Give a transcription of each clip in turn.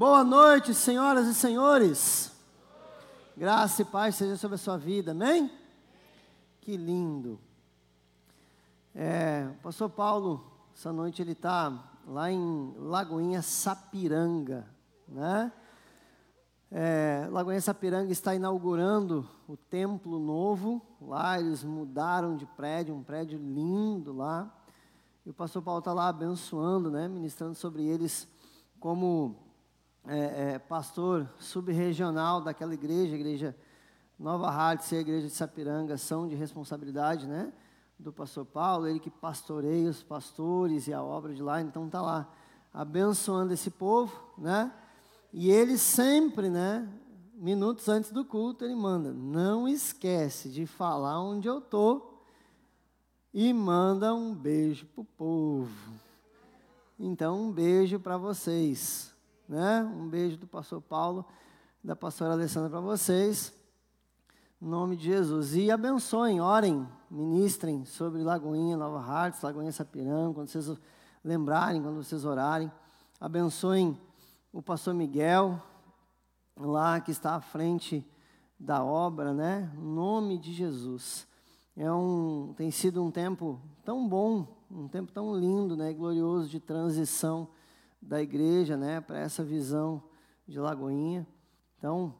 Boa noite, senhoras e senhores. Graça e paz seja sobre a sua vida, amém? Que lindo. É, o pastor Paulo, essa noite ele está lá em Lagoinha Sapiranga, né? É, Lagoinha Sapiranga está inaugurando o templo novo. Lá eles mudaram de prédio, um prédio lindo lá. E o pastor Paulo está lá abençoando, né? Ministrando sobre eles como é, é, pastor subregional daquela igreja, igreja Nova Hartz e a igreja de Sapiranga são de responsabilidade, né? Do pastor Paulo, ele que pastoreia os pastores e a obra de lá, então está lá abençoando esse povo, né? E ele sempre, né? Minutos antes do culto, ele manda: não esquece de falar onde eu estou e manda um beijo para o povo. Então, um beijo para vocês né? Um beijo do pastor Paulo, da pastora Alessandra para vocês. Em nome de Jesus. E abençoem, orem, ministrem sobre Lagoinha, Nova Hartz, Lagoinha Sapiranga, quando vocês lembrarem, quando vocês orarem. Abençoem o pastor Miguel, lá que está à frente da obra, né? Em nome de Jesus. É um, tem sido um tempo tão bom, um tempo tão lindo, né? Glorioso de transição da igreja, né, para essa visão de Lagoinha. Então,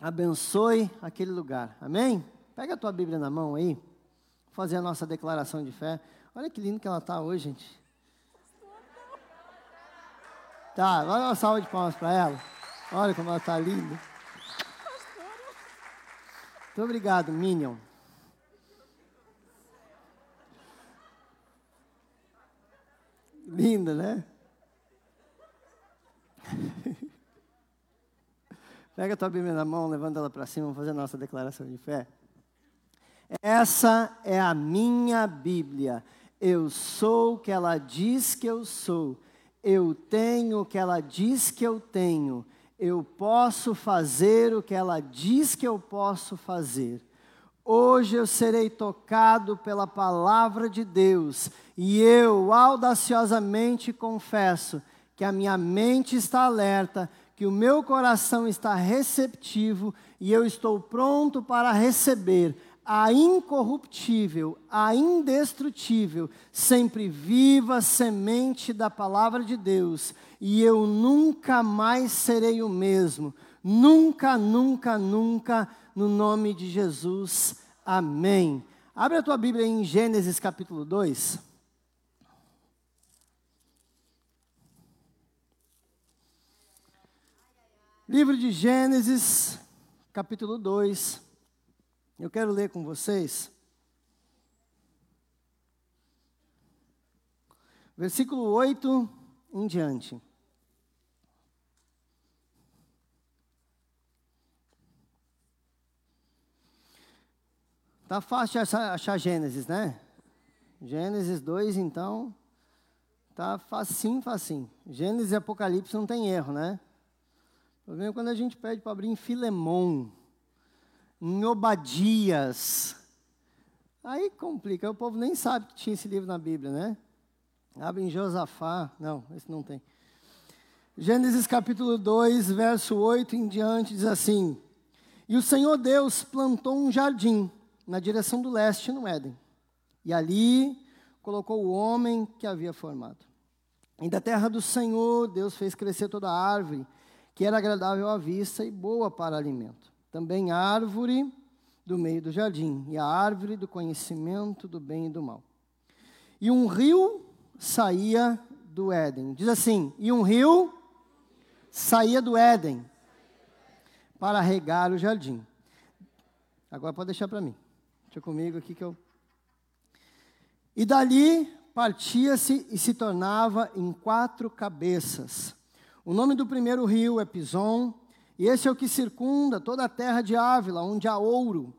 abençoe aquele lugar. Amém? Pega a tua Bíblia na mão aí. Fazer a nossa declaração de fé. Olha que lindo que ela está hoje, gente. Tá, vai uma salva de palmas para ela. Olha como ela está linda. Muito obrigado, Minion. Linda, né? Pega a tua Bíblia na mão, levanta ela para cima, vamos fazer a nossa declaração de fé. Essa é a minha Bíblia. Eu sou o que ela diz que eu sou. Eu tenho o que ela diz que eu tenho. Eu posso fazer o que ela diz que eu posso fazer. Hoje eu serei tocado pela palavra de Deus e eu audaciosamente confesso que a minha mente está alerta, que o meu coração está receptivo e eu estou pronto para receber a incorruptível, a indestrutível, sempre viva semente da palavra de Deus, e eu nunca mais serei o mesmo. Nunca, nunca, nunca, no nome de Jesus. Amém. Abre a tua Bíblia em Gênesis capítulo 2. Livro de Gênesis, capítulo 2. Eu quero ler com vocês. Versículo 8 em diante. Tá fácil achar, Gênesis, né? Gênesis 2, então, tá facinho, facinho. Gênesis e Apocalipse não tem erro, né? O problema é quando a gente pede para abrir em Filemon, em Obadias. Aí complica, o povo nem sabe que tinha esse livro na Bíblia, né? Abre em Josafá. Não, esse não tem. Gênesis capítulo 2, verso 8 em diante, diz assim: E o Senhor Deus plantou um jardim na direção do leste, no Éden. E ali colocou o homem que havia formado. E da terra do Senhor, Deus fez crescer toda a árvore que era agradável à vista e boa para alimento. Também árvore do meio do jardim, e a árvore do conhecimento do bem e do mal. E um rio saía do Éden. Diz assim: e um rio saía do Éden para regar o jardim. Agora pode deixar para mim. Deixa comigo aqui que eu. E dali partia-se e se tornava em quatro cabeças o nome do primeiro rio é Pison, e esse é o que circunda toda a terra de Ávila, onde há ouro.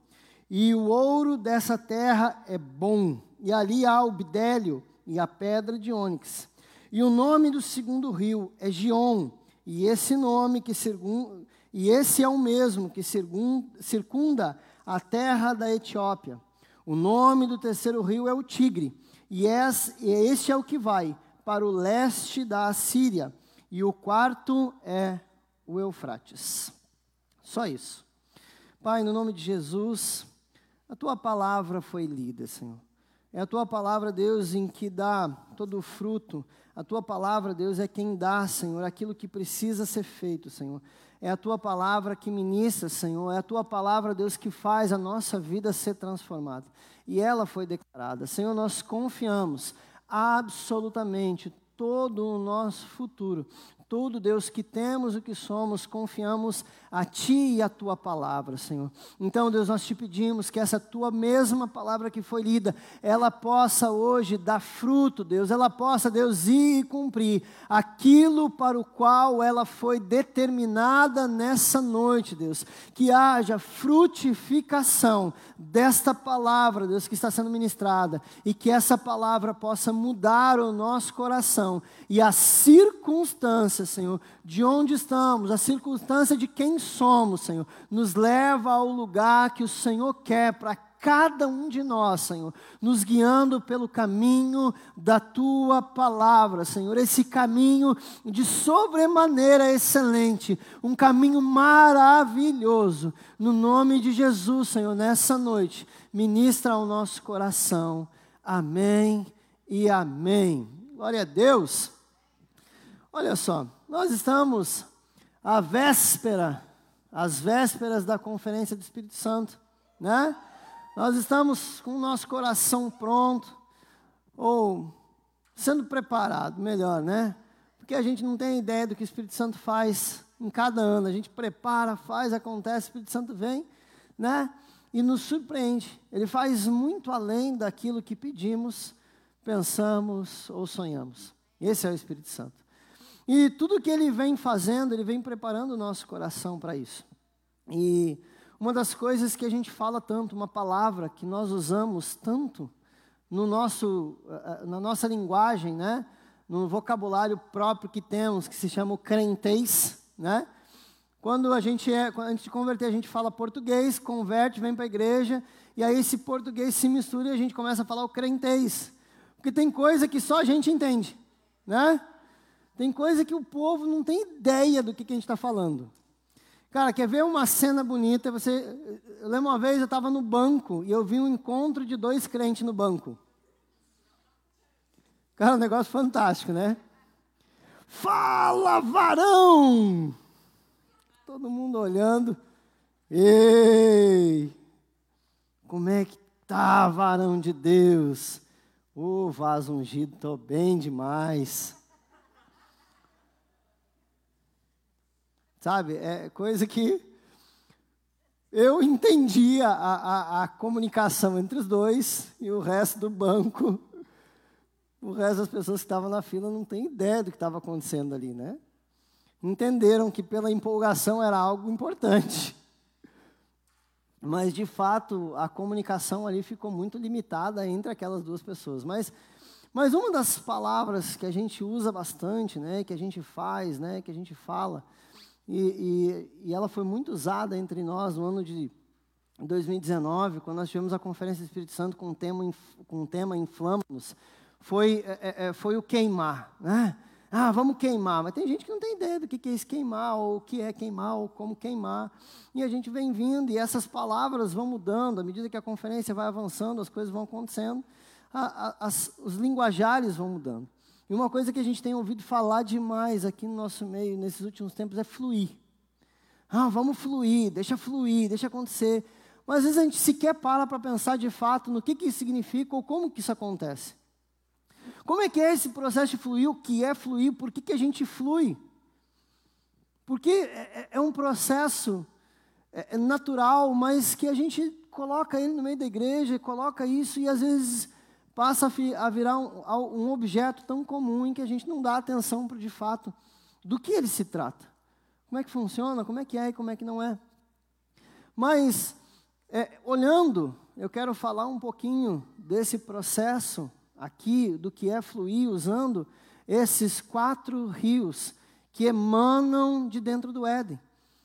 E o ouro dessa terra é bom, e ali há o bidélio e a pedra de ônix. E o nome do segundo rio é Gion, e esse nome que circunda, e esse é o mesmo que circunda a terra da Etiópia. O nome do terceiro rio é o Tigre, e esse é o que vai para o leste da Assíria e o quarto é o Eufrates. Só isso. Pai, no nome de Jesus, a tua palavra foi lida, Senhor. É a tua palavra, Deus, em que dá todo o fruto. A tua palavra, Deus, é quem dá, Senhor, aquilo que precisa ser feito, Senhor. É a tua palavra que ministra, Senhor. É a tua palavra, Deus, que faz a nossa vida ser transformada. E ela foi declarada. Senhor, nós confiamos absolutamente todo o nosso futuro, tudo, Deus, que temos o que somos, confiamos a Ti e a Tua palavra, Senhor. Então, Deus, nós te pedimos que essa Tua mesma palavra que foi lida, ela possa hoje dar fruto, Deus, ela possa, Deus, ir e cumprir aquilo para o qual ela foi determinada nessa noite, Deus. Que haja frutificação desta palavra, Deus, que está sendo ministrada, e que essa palavra possa mudar o nosso coração e as circunstâncias, Senhor, de onde estamos, a circunstância de quem somos, Senhor, nos leva ao lugar que o Senhor quer para cada um de nós, Senhor, nos guiando pelo caminho da tua palavra, Senhor, esse caminho de sobremaneira excelente, um caminho maravilhoso, no nome de Jesus, Senhor, nessa noite, ministra ao nosso coração, amém e amém. Glória a Deus. Olha só, nós estamos à véspera, às vésperas da conferência do Espírito Santo, né? Nós estamos com o nosso coração pronto, ou sendo preparado, melhor, né? Porque a gente não tem ideia do que o Espírito Santo faz em cada ano. A gente prepara, faz, acontece, o Espírito Santo vem, né? E nos surpreende. Ele faz muito além daquilo que pedimos, pensamos ou sonhamos. Esse é o Espírito Santo. E tudo que ele vem fazendo, ele vem preparando o nosso coração para isso. E uma das coisas que a gente fala tanto, uma palavra que nós usamos tanto no nosso, eh, eh, na nossa linguagem, né? no vocabulário próprio que temos, que se chama o crentez, né? Quando a gente é, antes de converter, a gente fala português, converte, vem para a igreja, e aí esse português se mistura e a gente começa a falar o crentez. Porque tem coisa que só a gente entende, né? Tem coisa que o povo não tem ideia do que, que a gente está falando. Cara, quer ver uma cena bonita? Você, eu lembro uma vez eu estava no banco e eu vi um encontro de dois crentes no banco. Cara, um negócio fantástico, né? Fala, varão! Todo mundo olhando. Ei! Como é que tá, varão de Deus? Oh, vaso ungido, tô bem demais. Sabe? É coisa que eu entendia a, a, a, comunicação entre os dois e o resto do banco, o resto das pessoas que estavam na fila não tem ideia do que estava acontecendo ali, né? Entenderam que pela empolgação era algo importante. Mas, de fato, a comunicação ali ficou muito limitada entre aquelas duas pessoas. Mas, mas uma das palavras que a gente usa bastante, né, que a gente faz, né, que a gente fala, e, e, e, ela foi muito usada entre nós no ano de 2019, quando nós tivemos a Conferência do Espírito Santo com o tema, com o tema Inflamos, foi, é, é, é, foi o queimar. Né? Ah, vamos queimar. Mas tem gente que não tem ideia do que é esse queimar, ou o que é queimar, ou como queimar. E a gente vem vindo, e essas palavras vão mudando, à medida que a conferência vai avançando, as coisas vão acontecendo, a, a, as, os linguajares vão mudando. E uma coisa que a gente tem ouvido falar demais aqui no nosso meio nesses últimos tempos é fluir. Ah, vamos fluir, deixa fluir, deixa acontecer. Mas às vezes a gente sequer para para pensar de fato no que, que isso significa ou como que isso acontece. Como é que é esse processo de fluir? O que é fluir? Por que, que a gente flui? Porque é, é, é um processo é, é natural, mas que a gente coloca ele no meio da igreja, coloca isso e às vezes passa a virar um, um objeto tão comum em que a gente não dá atenção para de fato do que ele se trata. Como é que funciona, como é que é e como é que não é. Mas, é, olhando, eu quero falar um pouquinho desse processo aqui, do que é fluir, usando esses quatro rios que emanam de dentro do Éden.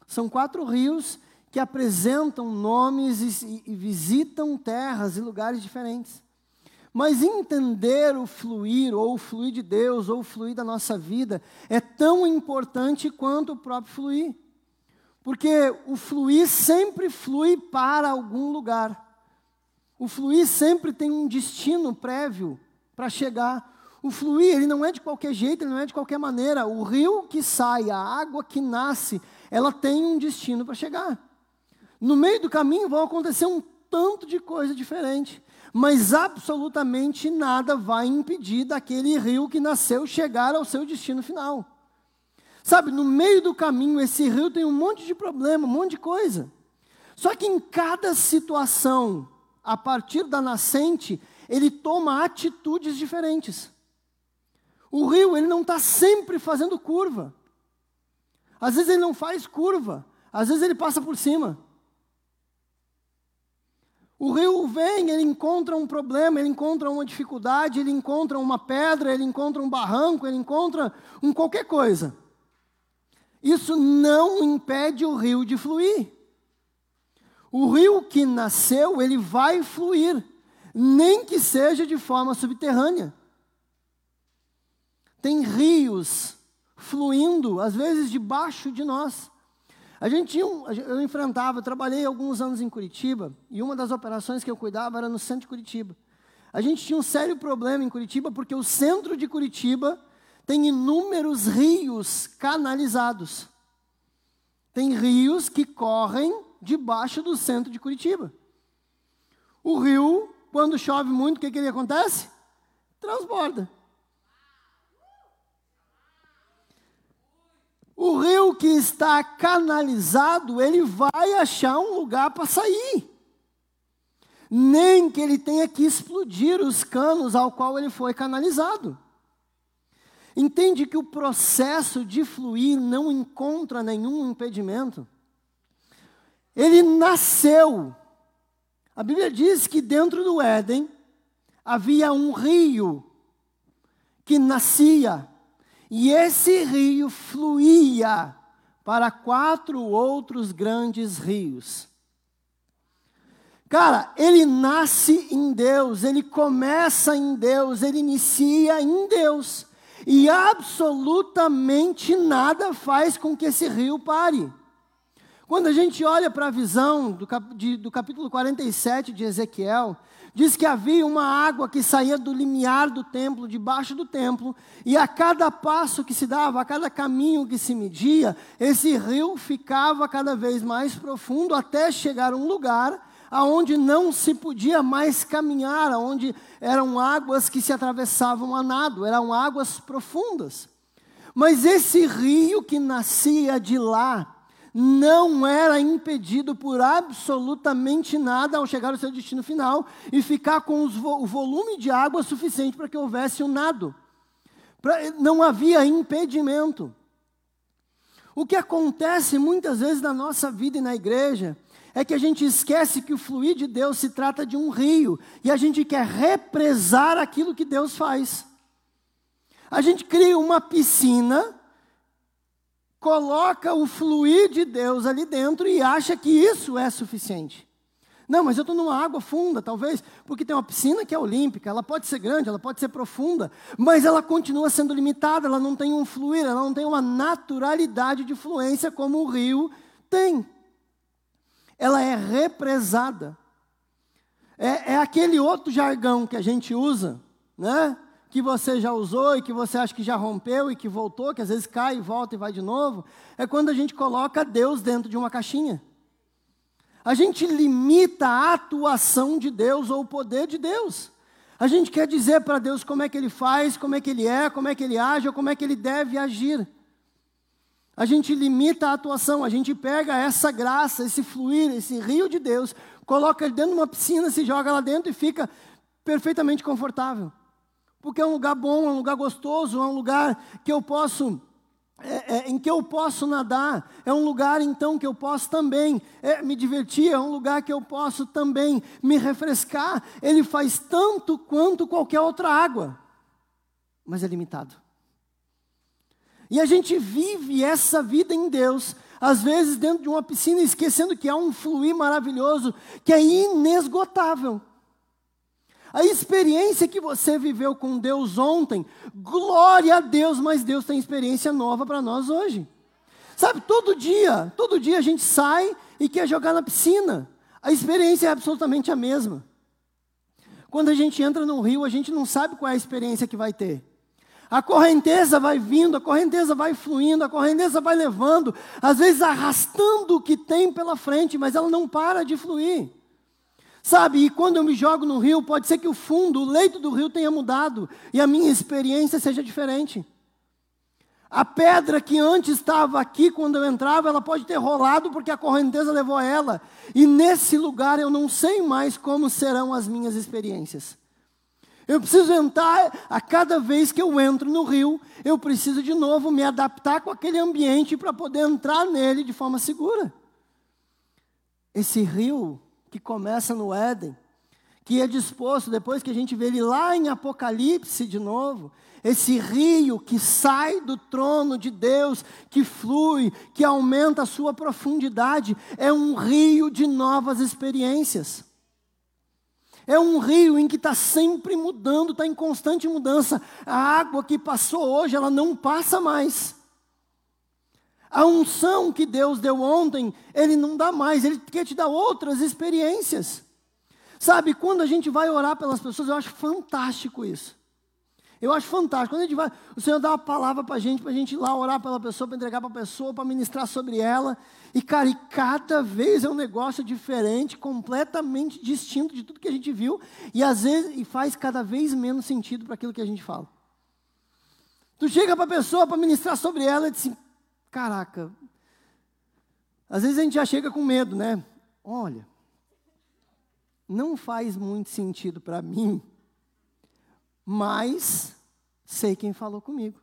São quatro rios que apresentam nomes e, e visitam terras e lugares diferentes. Mas entender o fluir, ou o fluir de Deus, ou o fluir da nossa vida, é tão importante quanto o próprio fluir. Porque o fluir sempre flui para algum lugar. O fluir sempre tem um destino prévio para chegar. O fluir, ele não é de qualquer jeito, ele não é de qualquer maneira. O rio que sai, a água que nasce, ela tem um destino para chegar. No meio do caminho vão acontecer um tanto de coisa diferente, mas absolutamente nada vai impedir daquele rio que nasceu chegar ao seu destino final. Sabe, no meio do caminho, esse rio tem um monte de problema, um monte de coisa. Só que em cada situação, a partir da nascente, ele toma atitudes diferentes. O rio, ele não está sempre fazendo curva. Às vezes ele não faz curva, às vezes ele passa por cima. O rio vem, ele encontra um problema, ele encontra uma dificuldade, ele encontra uma pedra, ele encontra um barranco, ele encontra um qualquer coisa. Isso não impede o rio de fluir. O rio que nasceu, ele vai fluir, nem que seja de forma subterrânea. Tem rios fluindo, às vezes debaixo de nós. A gente tinha eu enfrentava, eu trabalhei alguns anos em Curitiba, e uma das operações que eu cuidava era no centro de Curitiba. A gente tinha um sério problema em Curitiba, porque o centro de Curitiba tem inúmeros rios canalizados. Tem rios que correm debaixo do centro de Curitiba. O rio, quando chove muito, o que, que ele acontece? Transborda. O rio que está canalizado, ele vai achar um lugar para sair. Nem que ele tenha que explodir os canos ao qual ele foi canalizado. Entende que o processo de fluir não encontra nenhum impedimento. Ele nasceu. A Bíblia diz que dentro do Éden havia um rio que nascia e esse rio fluía para quatro outros grandes rios. Cara, ele nasce em Deus, ele começa em Deus, ele inicia em Deus. E absolutamente nada faz com que esse rio pare. Quando a gente olha para a visão do, cap, de, do capítulo 47 de Ezequiel, diz que havia uma água que saía do limiar do templo, debaixo do templo, e a cada passo que se dava, a cada caminho que se media, esse rio ficava cada vez mais profundo até chegar a um lugar aonde não se podia mais caminhar, aonde eram águas que se atravessavam a nado, eram águas profundas. Mas esse rio que nascia de lá, não era impedido por absolutamente nada ao chegar ao seu destino final e ficar com vo o volume de água suficiente para que houvesse um nado. Pra, não havia impedimento. O que acontece muitas vezes na nossa vida e na igreja é que a gente esquece que o fluir de Deus se trata de um rio e a gente quer represar aquilo que Deus faz. A gente cria uma piscina coloca o fluir de Deus ali dentro e acha que isso é suficiente. Não, mas eu estou numa água funda, talvez, porque tem uma piscina que é olímpica, ela pode ser grande, ela pode ser profunda, mas ela continua sendo limitada, ela não tem um fluir, ela não tem uma naturalidade de fluência como o rio tem. Ela é represada. É, é aquele outro jargão que a gente usa, né? Que você já usou e que você acha que já rompeu e que voltou, que às vezes cai e volta e vai de novo, é quando a gente coloca Deus dentro de uma caixinha. A gente limita a atuação de Deus ou o poder de Deus. A gente quer dizer para Deus como é que ele faz, como é que ele é, como é que ele age ou como é que ele deve agir. A gente limita a atuação, a gente pega essa graça, esse fluir, esse rio de Deus, coloca ele dentro de uma piscina, se joga lá dentro e fica perfeitamente confortável porque é um lugar bom, é um lugar gostoso, é um lugar que eu posso é, é, em que eu posso nadar, é um lugar então que eu posso também é, me divertir, é um lugar que eu posso também me refrescar. Ele faz tanto quanto qualquer outra água, mas é limitado. E a gente vive essa vida em Deus, às vezes dentro de uma piscina, esquecendo que há um fluir maravilhoso, que é inesgotável. A experiência que você viveu com Deus ontem, glória a Deus, mas Deus tem experiência nova para nós hoje. Sabe, todo dia, todo dia a gente sai e quer jogar na piscina. A experiência é absolutamente a mesma. Quando a gente entra no rio, a gente não sabe qual é a experiência que vai ter. A correnteza vai vindo, a correnteza vai fluindo, a correnteza vai levando, às vezes arrastando o que tem pela frente, mas ela não para de fluir. Sabe, e quando eu me jogo no rio, pode ser que o fundo, o leito do rio tenha mudado e a minha experiência seja diferente. A pedra que antes estava aqui quando eu entrava, ela pode ter rolado porque a correnteza levou ela. E nesse lugar eu não sei mais como serão as minhas experiências. Eu preciso entrar, a cada vez que eu entro no rio, eu preciso de novo me adaptar com aquele ambiente para poder entrar nele de forma segura. Esse rio que começa no Éden, que é disposto, depois que a gente vê ele lá em Apocalipse de novo, esse rio que sai do trono de Deus, que flui, que aumenta a sua profundidade, é um rio de novas experiências. É um rio em que está sempre mudando, está em constante mudança. A água que passou hoje, ela não passa mais. A unção que Deus deu ontem, Ele não dá mais, Ele quer te dar outras experiências. Sabe, quando a gente vai orar pelas pessoas, eu acho fantástico isso. Eu acho fantástico. Quando a gente vai, o Senhor dá uma palavra para a gente, para a gente ir lá orar pela pessoa, para entregar para a pessoa, para ministrar sobre ela. E, cara, e cada vez é um negócio diferente, completamente distinto de tudo que a gente viu. E às vezes e faz cada vez menos sentido para aquilo que a gente fala. Tu chega para a pessoa para ministrar sobre ela e diz assim, Caraca, às vezes a gente já chega com medo, né? Olha, não faz muito sentido para mim, mas sei quem falou comigo.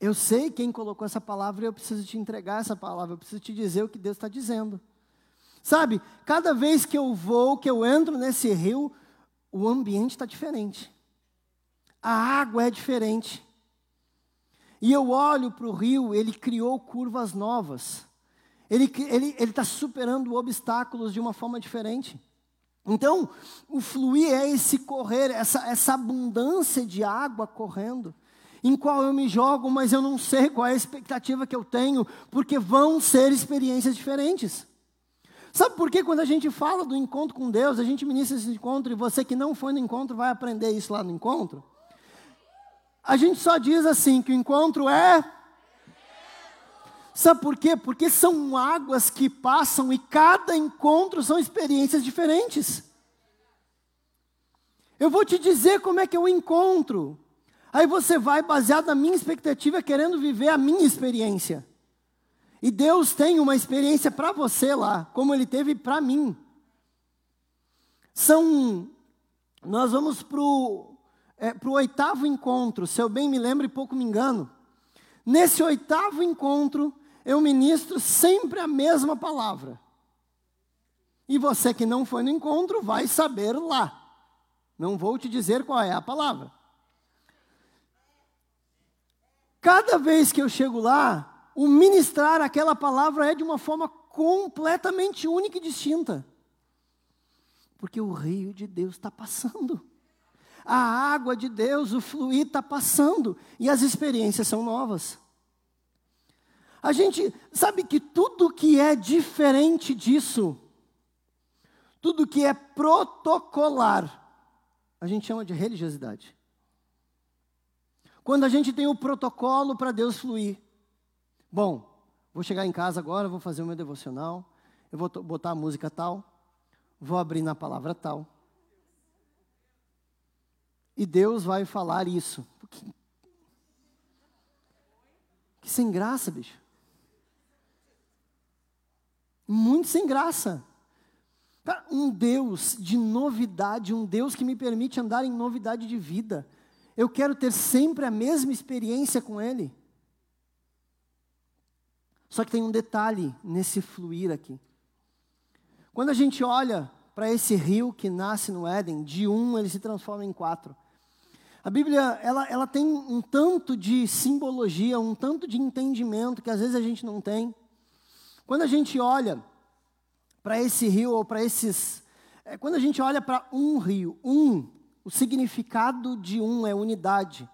Eu sei quem colocou essa palavra e eu preciso te entregar essa palavra, eu preciso te dizer o que Deus está dizendo. Sabe, cada vez que eu vou, que eu entro nesse rio, o ambiente está diferente. A água é diferente. E eu olho para o rio, ele criou curvas novas. Ele está ele, ele tá superando obstáculos de uma forma diferente. Então, o fluir é esse correr, essa, essa abundância de água correndo, em qual eu me jogo, mas eu não sei qual é a expectativa que eu tenho, porque vão ser experiências diferentes. Sabe por que quando a gente fala do encontro com Deus, a gente ministra esse encontro e você que não foi no encontro vai aprender isso lá no encontro? A gente só diz assim que o encontro é. Sabe por quê? Porque são águas que passam e cada encontro são experiências diferentes. Eu vou te dizer como é que eu encontro. Aí você vai baseado na minha expectativa, querendo viver a minha experiência. E Deus tem uma experiência para você lá, como Ele teve para mim. São. Nós vamos para o é, para o oitavo encontro, se eu bem me lembro e pouco me engano. Nesse oitavo encontro, eu ministro sempre a mesma palavra. E você que não foi no encontro vai saber lá. Não vou te dizer qual é a palavra. Cada vez que eu chego lá, o ministrar aquela palavra é de uma forma completamente única e distinta. Porque o rio de Deus está passando. A água de Deus, o fluir está passando e as experiências são novas. A gente sabe que tudo que é diferente disso, tudo que é protocolar, a gente chama de religiosidade. Quando a gente tem o protocolo para Deus fluir. Bom, vou chegar em casa agora, vou fazer o meu devocional, eu vou botar a música tal, vou abrir na palavra tal. E Deus vai falar isso. Que, sem graça, bicho. Muito sem graça. Um Deus de novidade, um Deus que me permite andar em novidade de vida. Eu quero ter sempre a mesma experiência com Ele. Só que tem um detalhe nesse fluir aqui. Quando a gente olha para esse rio que nasce no Éden, de um ele se transforma em quatro. A Bíblia, ela, ela tem um tanto de simbologia, um tanto de entendimento que às vezes a gente não tem. Quando a gente olha para esse rio ou para esses É quando a gente olha para um rio, um, o significado de um é unidade.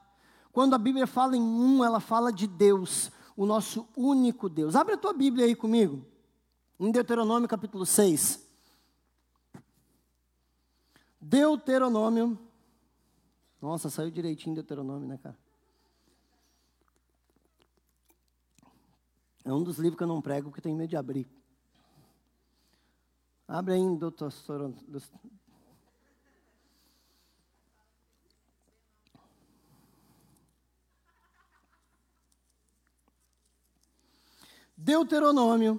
Quando a Bíblia fala em um, ela fala de Deus, o nosso único Deus. Abre a tua Bíblia aí comigo, em Deuteronômio capítulo 6. Deuteronômio. Nossa, saiu direitinho Deuteronômio, né, cara? É um dos livros que eu não prego porque tenho medo de abrir. Abre aí doutor Deuteronômio,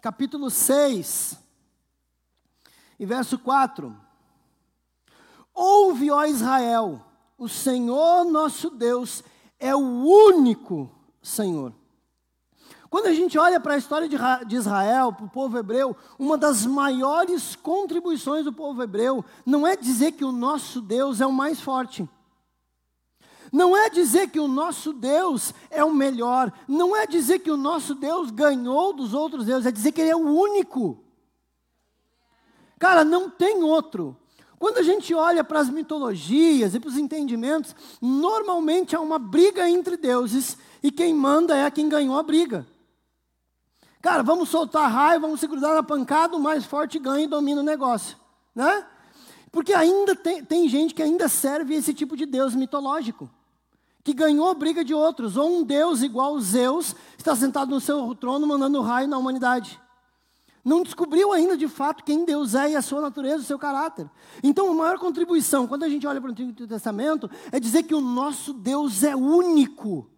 capítulo 6, e verso 4. Ouve, ó Israel, o Senhor nosso Deus é o único Senhor. Quando a gente olha para a história de Israel, para o povo hebreu, uma das maiores contribuições do povo hebreu não é dizer que o nosso Deus é o mais forte. Não é dizer que o nosso Deus é o melhor. Não é dizer que o nosso Deus ganhou dos outros deuses. É dizer que Ele é o único. Cara, não tem outro. Quando a gente olha para as mitologias e para os entendimentos, normalmente há uma briga entre deuses e quem manda é quem ganhou a briga. Cara, vamos soltar raiva, vamos se grudar na pancada, o mais forte ganha e domina o negócio, né? Porque ainda tem, tem gente que ainda serve esse tipo de Deus mitológico, que ganhou a briga de outros, ou um Deus igual Zeus está sentado no seu trono mandando raio na humanidade. Não descobriu ainda de fato quem Deus é e a sua natureza, o seu caráter. Então, a maior contribuição, quando a gente olha para o Antigo Testamento, é dizer que o nosso Deus é único.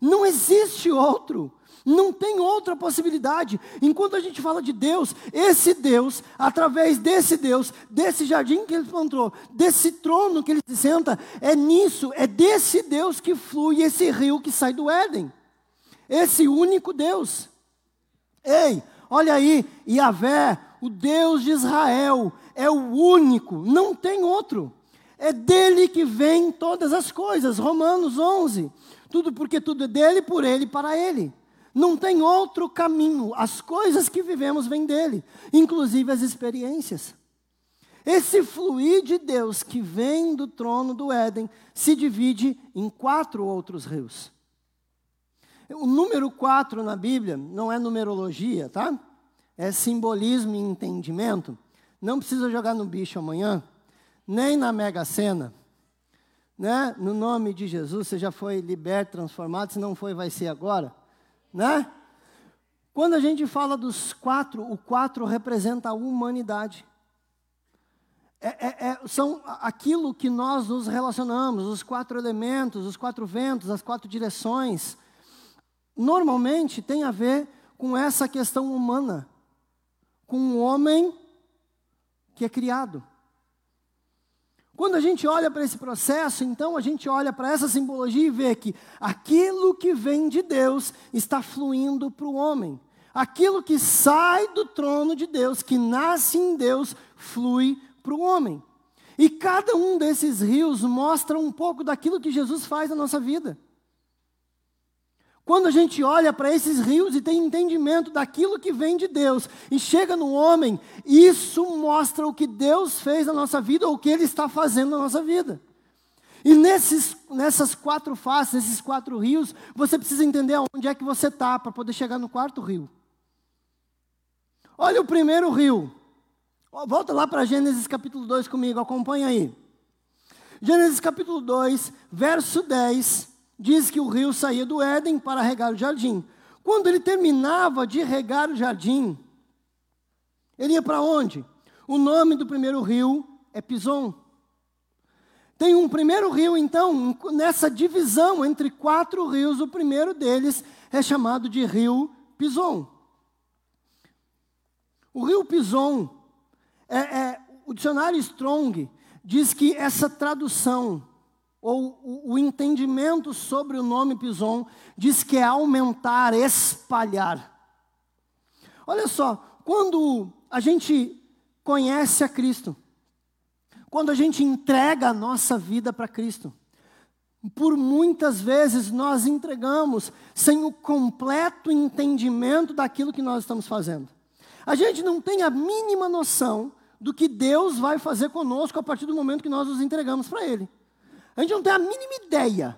Não existe outro. Não tem outra possibilidade. Enquanto a gente fala de Deus, esse Deus, através desse Deus, desse jardim que ele plantou, desse trono que ele se senta, é nisso, é desse Deus que flui esse rio que sai do Éden. Esse único Deus. Ei, olha aí, Yahvé, o Deus de Israel, é o único, não tem outro. É dele que vem todas as coisas. Romanos 11. Tudo porque tudo é dele, por ele para ele. Não tem outro caminho. As coisas que vivemos vêm dele, inclusive as experiências. Esse fluir de Deus que vem do trono do Éden se divide em quatro outros rios. O número quatro na Bíblia não é numerologia, tá? É simbolismo e entendimento. Não precisa jogar no bicho amanhã, nem na Mega Sena. Né? No nome de Jesus, você já foi liberto, transformado. Se não foi, vai ser agora né? Quando a gente fala dos quatro, o quatro representa a humanidade. É, é, é, são aquilo que nós nos relacionamos, os quatro elementos, os quatro ventos, as quatro direções. Normalmente tem a ver com essa questão humana, com o homem que é criado. Quando a gente olha para esse processo, então a gente olha para essa simbologia e vê que aquilo que vem de Deus está fluindo para o homem. Aquilo que sai do trono de Deus, que nasce em Deus, flui para o homem. E cada um desses rios mostra um pouco daquilo que Jesus faz na nossa vida. Quando a gente olha para esses rios e tem entendimento daquilo que vem de Deus e chega no homem, isso mostra o que Deus fez na nossa vida ou o que Ele está fazendo na nossa vida. E nesses, nessas quatro faces, nesses quatro rios, você precisa entender onde é que você está para poder chegar no quarto rio. Olha o primeiro rio. Volta lá para Gênesis capítulo 2 comigo, acompanha aí. Gênesis capítulo 2, verso 10 diz que o rio saía do Éden para regar o jardim. Quando ele terminava de regar o jardim, ele ia para onde? O nome do primeiro rio é Pison. Tem um primeiro rio, então, nessa divisão entre quatro rios, o primeiro deles é chamado de Rio Pison. O Rio Pison, é, é, o dicionário Strong diz que essa tradução ou o, o entendimento sobre o nome Pison, diz que é aumentar, espalhar. Olha só, quando a gente conhece a Cristo, quando a gente entrega a nossa vida para Cristo, por muitas vezes nós entregamos sem o completo entendimento daquilo que nós estamos fazendo. A gente não tem a mínima noção do que Deus vai fazer conosco a partir do momento que nós nos entregamos para Ele. A gente não tem a mínima ideia.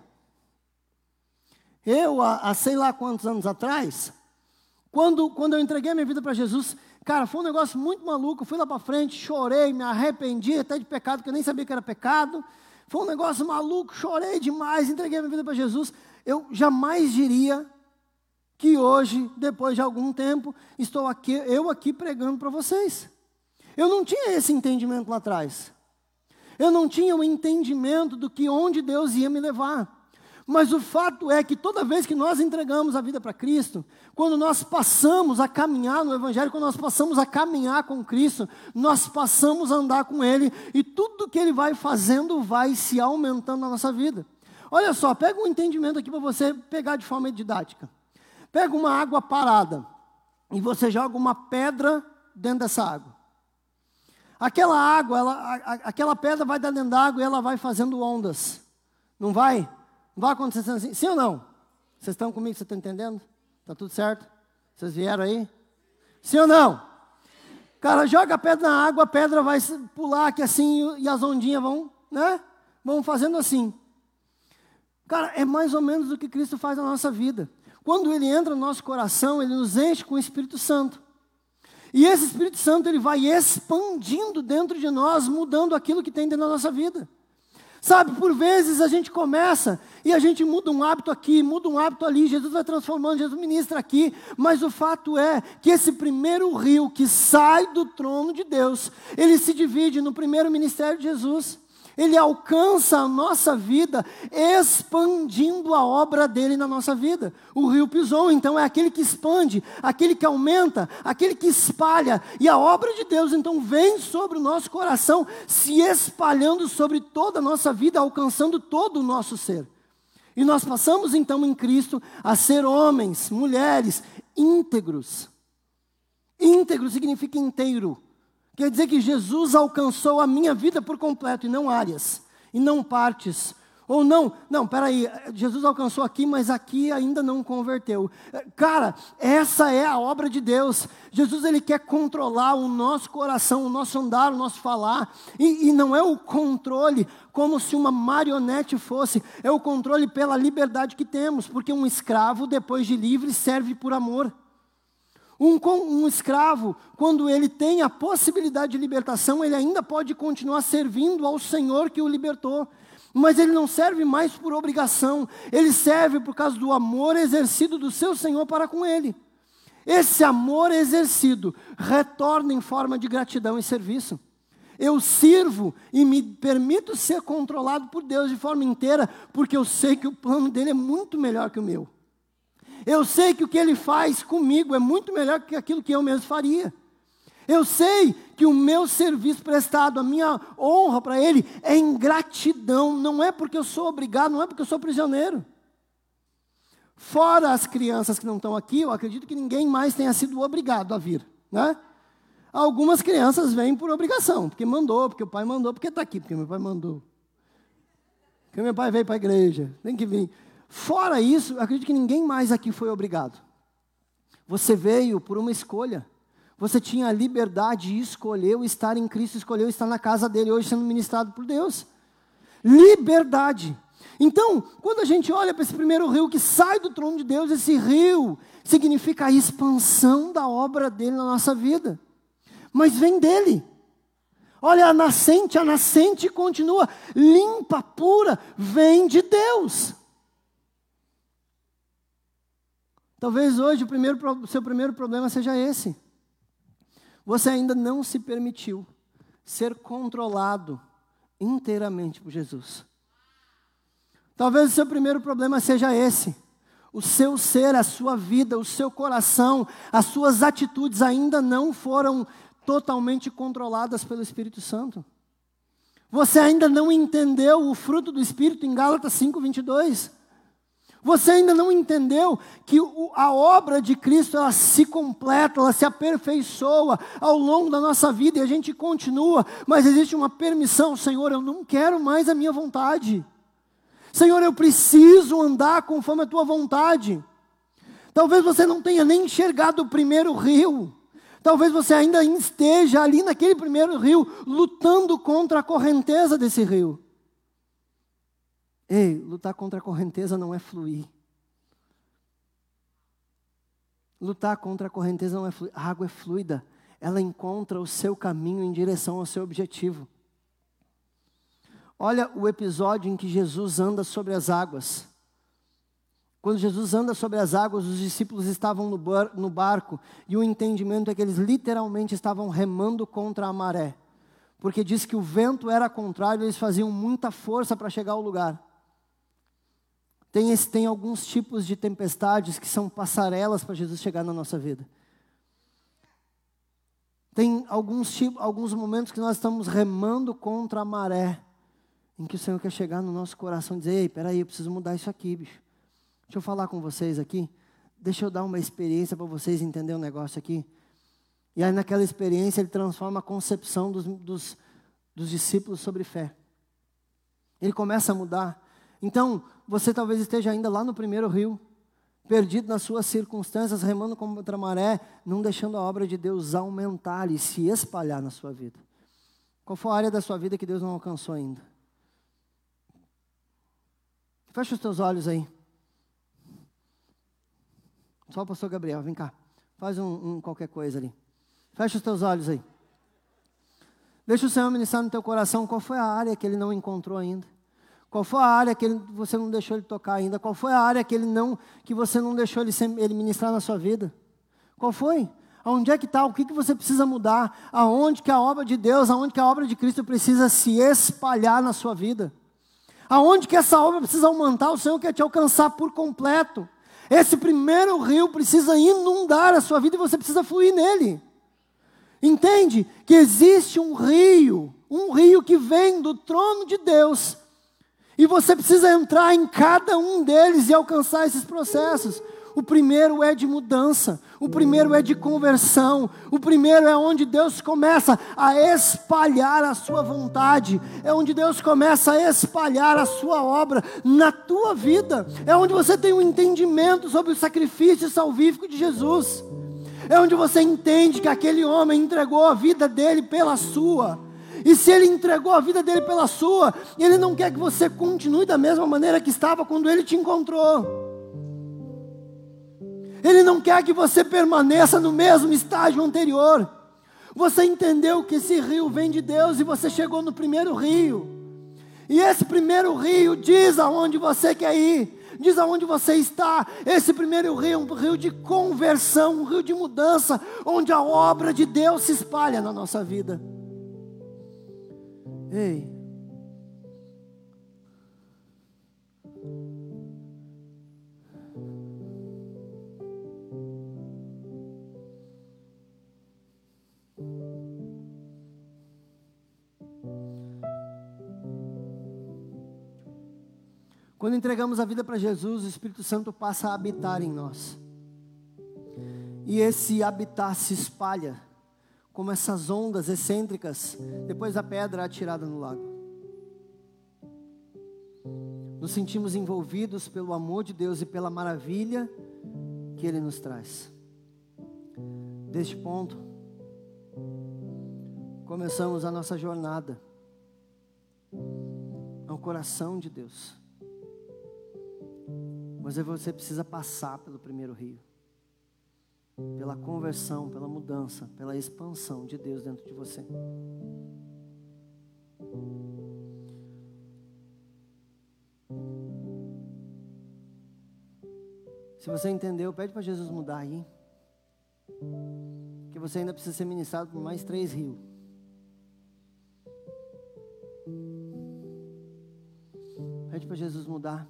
Eu, há, há sei lá quantos anos atrás, quando, quando eu entreguei a minha vida para Jesus, cara, foi um negócio muito maluco. Fui lá para frente, chorei, me arrependi até de pecado, que eu nem sabia que era pecado. Foi um negócio maluco, chorei demais, entreguei a minha vida para Jesus. Eu jamais diria que hoje, depois de algum tempo, estou aqui, eu aqui pregando para vocês. Eu não tinha esse entendimento lá atrás. Eu não tinha um entendimento do que onde Deus ia me levar. Mas o fato é que toda vez que nós entregamos a vida para Cristo, quando nós passamos a caminhar no Evangelho, quando nós passamos a caminhar com Cristo, nós passamos a andar com Ele e tudo que Ele vai fazendo vai se aumentando na nossa vida. Olha só, pega um entendimento aqui para você pegar de forma didática. Pega uma água parada e você joga uma pedra dentro dessa água. Aquela água, ela, a, aquela pedra vai dentro da água e ela vai fazendo ondas. Não vai? Não vai acontecer assim? Sim ou não? Vocês estão comigo? Vocês estão entendendo? Está tudo certo? Vocês vieram aí? Sim ou não? Cara, joga a pedra na água, a pedra vai pular aqui assim e as ondinhas vão, né? Vão fazendo assim. Cara, é mais ou menos o que Cristo faz na nossa vida. Quando Ele entra no nosso coração, Ele nos enche com o Espírito Santo. E esse Espírito Santo, Ele vai expandindo dentro de nós, mudando aquilo que tem dentro da nossa vida. Sabe, por vezes a gente começa e a gente muda um hábito aqui, muda um hábito ali, Jesus vai transformando, Jesus ministra aqui, mas o fato é que esse primeiro rio que sai do trono de Deus, ele se divide no primeiro ministério de Jesus. Ele alcança a nossa vida expandindo a obra dele na nossa vida. O rio pisou, então, é aquele que expande, aquele que aumenta, aquele que espalha. E a obra de Deus, então, vem sobre o nosso coração, se espalhando sobre toda a nossa vida, alcançando todo o nosso ser. E nós passamos, então, em Cristo a ser homens, mulheres íntegros. Íntegro significa inteiro. Quer dizer que Jesus alcançou a minha vida por completo, e não áreas, e não partes. Ou não, não, peraí, Jesus alcançou aqui, mas aqui ainda não converteu. Cara, essa é a obra de Deus. Jesus ele quer controlar o nosso coração, o nosso andar, o nosso falar. E, e não é o controle como se uma marionete fosse, é o controle pela liberdade que temos, porque um escravo, depois de livre, serve por amor. Um, um, escravo, quando ele tem a possibilidade de libertação, ele ainda pode continuar servindo ao Senhor que o libertou. Mas ele não serve mais por obrigação, ele serve por causa do amor exercido do seu Senhor para com ele. Esse amor exercido retorna em forma de gratidão e serviço. Eu sirvo e me permito ser controlado por Deus de forma inteira, porque eu sei que o plano dele é muito melhor que o meu. Eu sei que o que ele faz comigo é muito melhor que aquilo que eu mesmo faria. Eu sei que o meu serviço prestado, a minha honra para ele é em gratidão, não é porque eu sou obrigado, não é porque eu sou prisioneiro. Fora as crianças que não estão aqui, eu acredito que ninguém mais tenha sido obrigado a vir, né? Algumas crianças vêm por obrigação, porque mandou, porque o pai mandou, porque está aqui, porque meu pai mandou. Porque meu pai veio para a igreja, tem que vir. Fora isso, acredito que ninguém mais aqui foi obrigado. Você veio por uma escolha. Você tinha a liberdade e escolheu estar em Cristo, escolheu estar na casa dele, hoje sendo ministrado por Deus. Liberdade. Então, quando a gente olha para esse primeiro rio que sai do trono de Deus, esse rio significa a expansão da obra dele na nossa vida. Mas vem dele. Olha, a nascente, a nascente continua limpa, pura, vem de Deus. Talvez hoje o, primeiro, seu primeiro problema seja esse. Você ainda não se permitiu ser controlado inteiramente por Jesus. Talvez o seu primeiro problema seja esse. O seu ser, a sua vida, o seu coração, as suas atitudes ainda não foram totalmente controladas pelo Espírito Santo. Você ainda não entendeu o fruto do Espírito em Gálatas 5, 22. Você ainda não entendeu que a obra de Cristo ela se completa, ela se aperfeiçoa ao longo da nossa vida e a gente continua, mas existe uma permissão, Senhor, eu não quero mais a minha vontade. Senhor, eu preciso andar conforme a tua vontade. Talvez você não tenha nem enxergado o primeiro rio. Talvez você ainda esteja ali naquele primeiro rio, lutando contra a correnteza desse rio. Ei, lutar contra a correnteza não é fluir. Lutar contra a correnteza não é fluir. A água é fluida. Ela encontra o seu caminho em direção ao seu objetivo. Olha o episódio em que Jesus anda sobre as águas. Quando Jesus anda sobre as águas, os discípulos estavam no, bar, no barco e o entendimento é que eles literalmente estavam remando contra a maré. Porque diz que o vento era contrário, eles faziam muita força para chegar ao lugar. Tem, esse, tem alguns tipos de tempestades que são passarelas para Jesus chegar na nossa vida. Tem alguns, alguns momentos que nós estamos remando contra a maré em que o Senhor quer chegar no nosso coração e dizer: Ei, peraí, eu preciso mudar isso aqui, bicho. Deixa eu falar com vocês aqui. Deixa eu dar uma experiência para vocês entenderem um negócio aqui. E aí, naquela experiência, ele transforma a concepção dos, dos, dos discípulos sobre fé. Ele começa a mudar. Então, você talvez esteja ainda lá no primeiro rio, perdido nas suas circunstâncias, remando contra a maré, não deixando a obra de Deus aumentar e se espalhar na sua vida. Qual foi a área da sua vida que Deus não alcançou ainda? Fecha os teus olhos aí. Só o pastor Gabriel, vem cá. Faz um, um, qualquer coisa ali. Fecha os teus olhos aí. Deixa o Senhor ministrar no teu coração qual foi a área que ele não encontrou ainda. Qual foi a área que ele, você não deixou ele tocar ainda? Qual foi a área que ele não que você não deixou ele, ele ministrar na sua vida? Qual foi? Aonde é que está? O que, que você precisa mudar? Aonde que a obra de Deus, aonde que a obra de Cristo precisa se espalhar na sua vida? Aonde que essa obra precisa aumentar, o Senhor quer te alcançar por completo. Esse primeiro rio precisa inundar a sua vida e você precisa fluir nele. Entende que existe um rio, um rio que vem do trono de Deus, e você precisa entrar em cada um deles e alcançar esses processos. O primeiro é de mudança, o primeiro é de conversão, o primeiro é onde Deus começa a espalhar a sua vontade, é onde Deus começa a espalhar a sua obra na tua vida, é onde você tem um entendimento sobre o sacrifício salvífico de Jesus, é onde você entende que aquele homem entregou a vida dele pela sua. E se ele entregou a vida dele pela sua, ele não quer que você continue da mesma maneira que estava quando ele te encontrou. Ele não quer que você permaneça no mesmo estágio anterior. Você entendeu que esse rio vem de Deus e você chegou no primeiro rio. E esse primeiro rio diz aonde você quer ir, diz aonde você está. Esse primeiro rio é um rio de conversão, um rio de mudança, onde a obra de Deus se espalha na nossa vida. Ei, Quando entregamos a vida para Jesus, o Espírito Santo passa a habitar em nós. E esse habitar se espalha, como essas ondas excêntricas, depois da pedra atirada no lago. Nos sentimos envolvidos pelo amor de Deus e pela maravilha que Ele nos traz. Deste ponto, começamos a nossa jornada ao coração de Deus. Mas você precisa passar pelo primeiro rio. Pela conversão, pela mudança, pela expansão de Deus dentro de você. Se você entendeu, pede para Jesus mudar aí. Que você ainda precisa ser ministrado por mais três rios. Pede para Jesus mudar.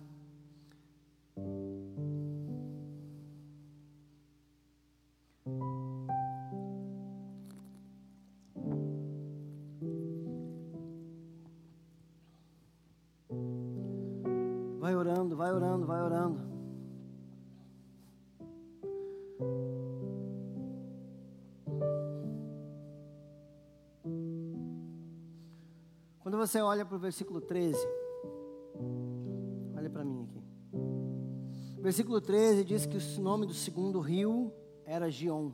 Você olha para o versículo 13, olha para mim aqui. Versículo 13 diz que o nome do segundo rio era Gion.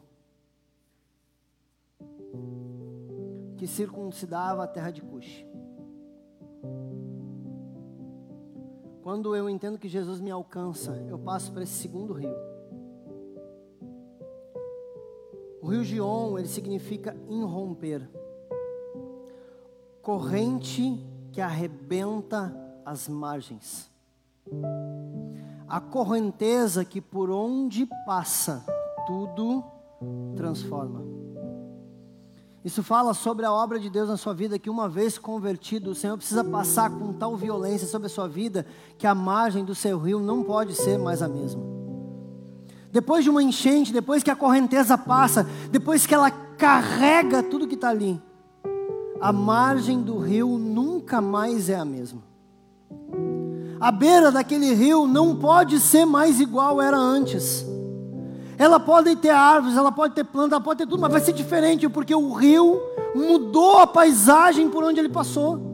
que circuncidava a terra de Cush. Quando eu entendo que Jesus me alcança, eu passo para esse segundo rio. O rio Gion, ele significa irromper. Corrente que arrebenta as margens. A correnteza que por onde passa, tudo transforma. Isso fala sobre a obra de Deus na sua vida, que uma vez convertido, o Senhor precisa passar com tal violência sobre a sua vida, que a margem do seu rio não pode ser mais a mesma. Depois de uma enchente, depois que a correnteza passa, depois que ela carrega tudo que está ali, a margem do rio nunca mais é a mesma. A beira daquele rio não pode ser mais igual era antes. Ela pode ter árvores, ela pode ter plantas, ela pode ter tudo, mas vai ser diferente, porque o rio mudou a paisagem por onde ele passou.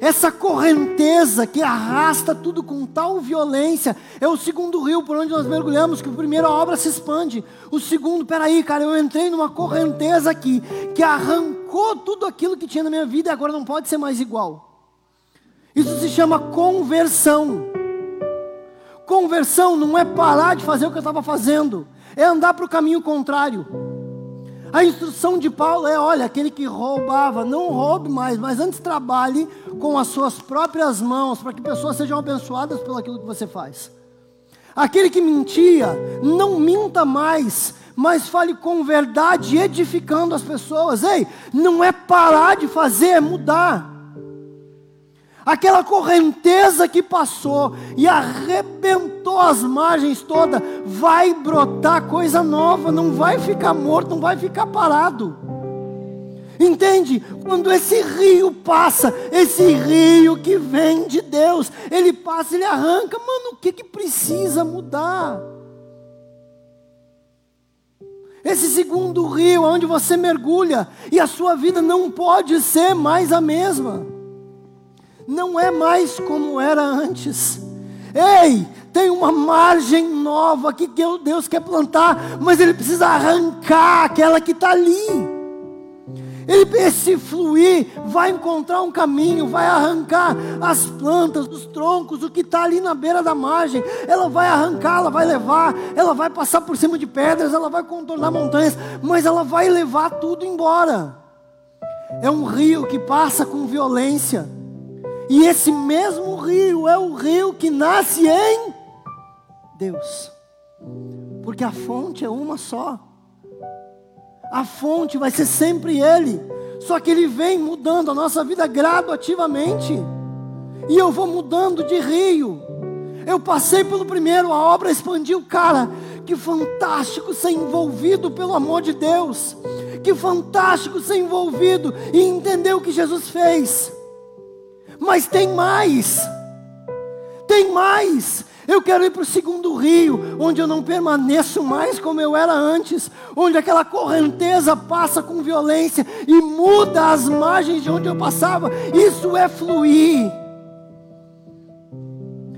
Essa correnteza que arrasta tudo com tal violência é o segundo rio por onde nós mergulhamos, que o primeiro a obra se expande. O segundo, peraí, cara, eu entrei numa correnteza aqui que arrancou tudo aquilo que tinha na minha vida e agora não pode ser mais igual. Isso se chama conversão. Conversão não é parar de fazer o que eu estava fazendo, é andar para o caminho contrário. A instrução de Paulo é: olha, aquele que roubava, não roube mais, mas antes trabalhe com as suas próprias mãos, para que pessoas sejam abençoadas pelo aquilo que você faz. Aquele que mentia, não minta mais, mas fale com verdade, edificando as pessoas. Ei, não é parar de fazer, é mudar aquela correnteza que passou e arrebentou as margens todas, vai brotar coisa nova, não vai ficar morto, não vai ficar parado. Entende? Quando esse rio passa, esse rio que vem de Deus, ele passa, ele arranca, mano, o que, que precisa mudar? Esse segundo rio, onde você mergulha, e a sua vida não pode ser mais a mesma não é mais como era antes. Ei, tem uma margem nova que Deus quer plantar, mas Ele precisa arrancar aquela que está ali. Ele, esse fluir vai encontrar um caminho, vai arrancar as plantas, os troncos, o que está ali na beira da margem. Ela vai arrancar, ela vai levar, ela vai passar por cima de pedras, ela vai contornar montanhas, mas ela vai levar tudo embora. É um rio que passa com violência. E esse mesmo rio é o rio que nasce em Deus. Porque a fonte é uma só. A fonte vai ser sempre Ele. Só que Ele vem mudando a nossa vida gradativamente. E eu vou mudando de rio. Eu passei pelo primeiro, a obra expandiu. Cara, que fantástico ser envolvido pelo amor de Deus. Que fantástico ser envolvido e entender o que Jesus fez. Mas tem mais. Tem mais. Eu quero ir para o segundo rio, onde eu não permaneço mais como eu era antes, onde aquela correnteza passa com violência e muda as margens de onde eu passava. Isso é fluir,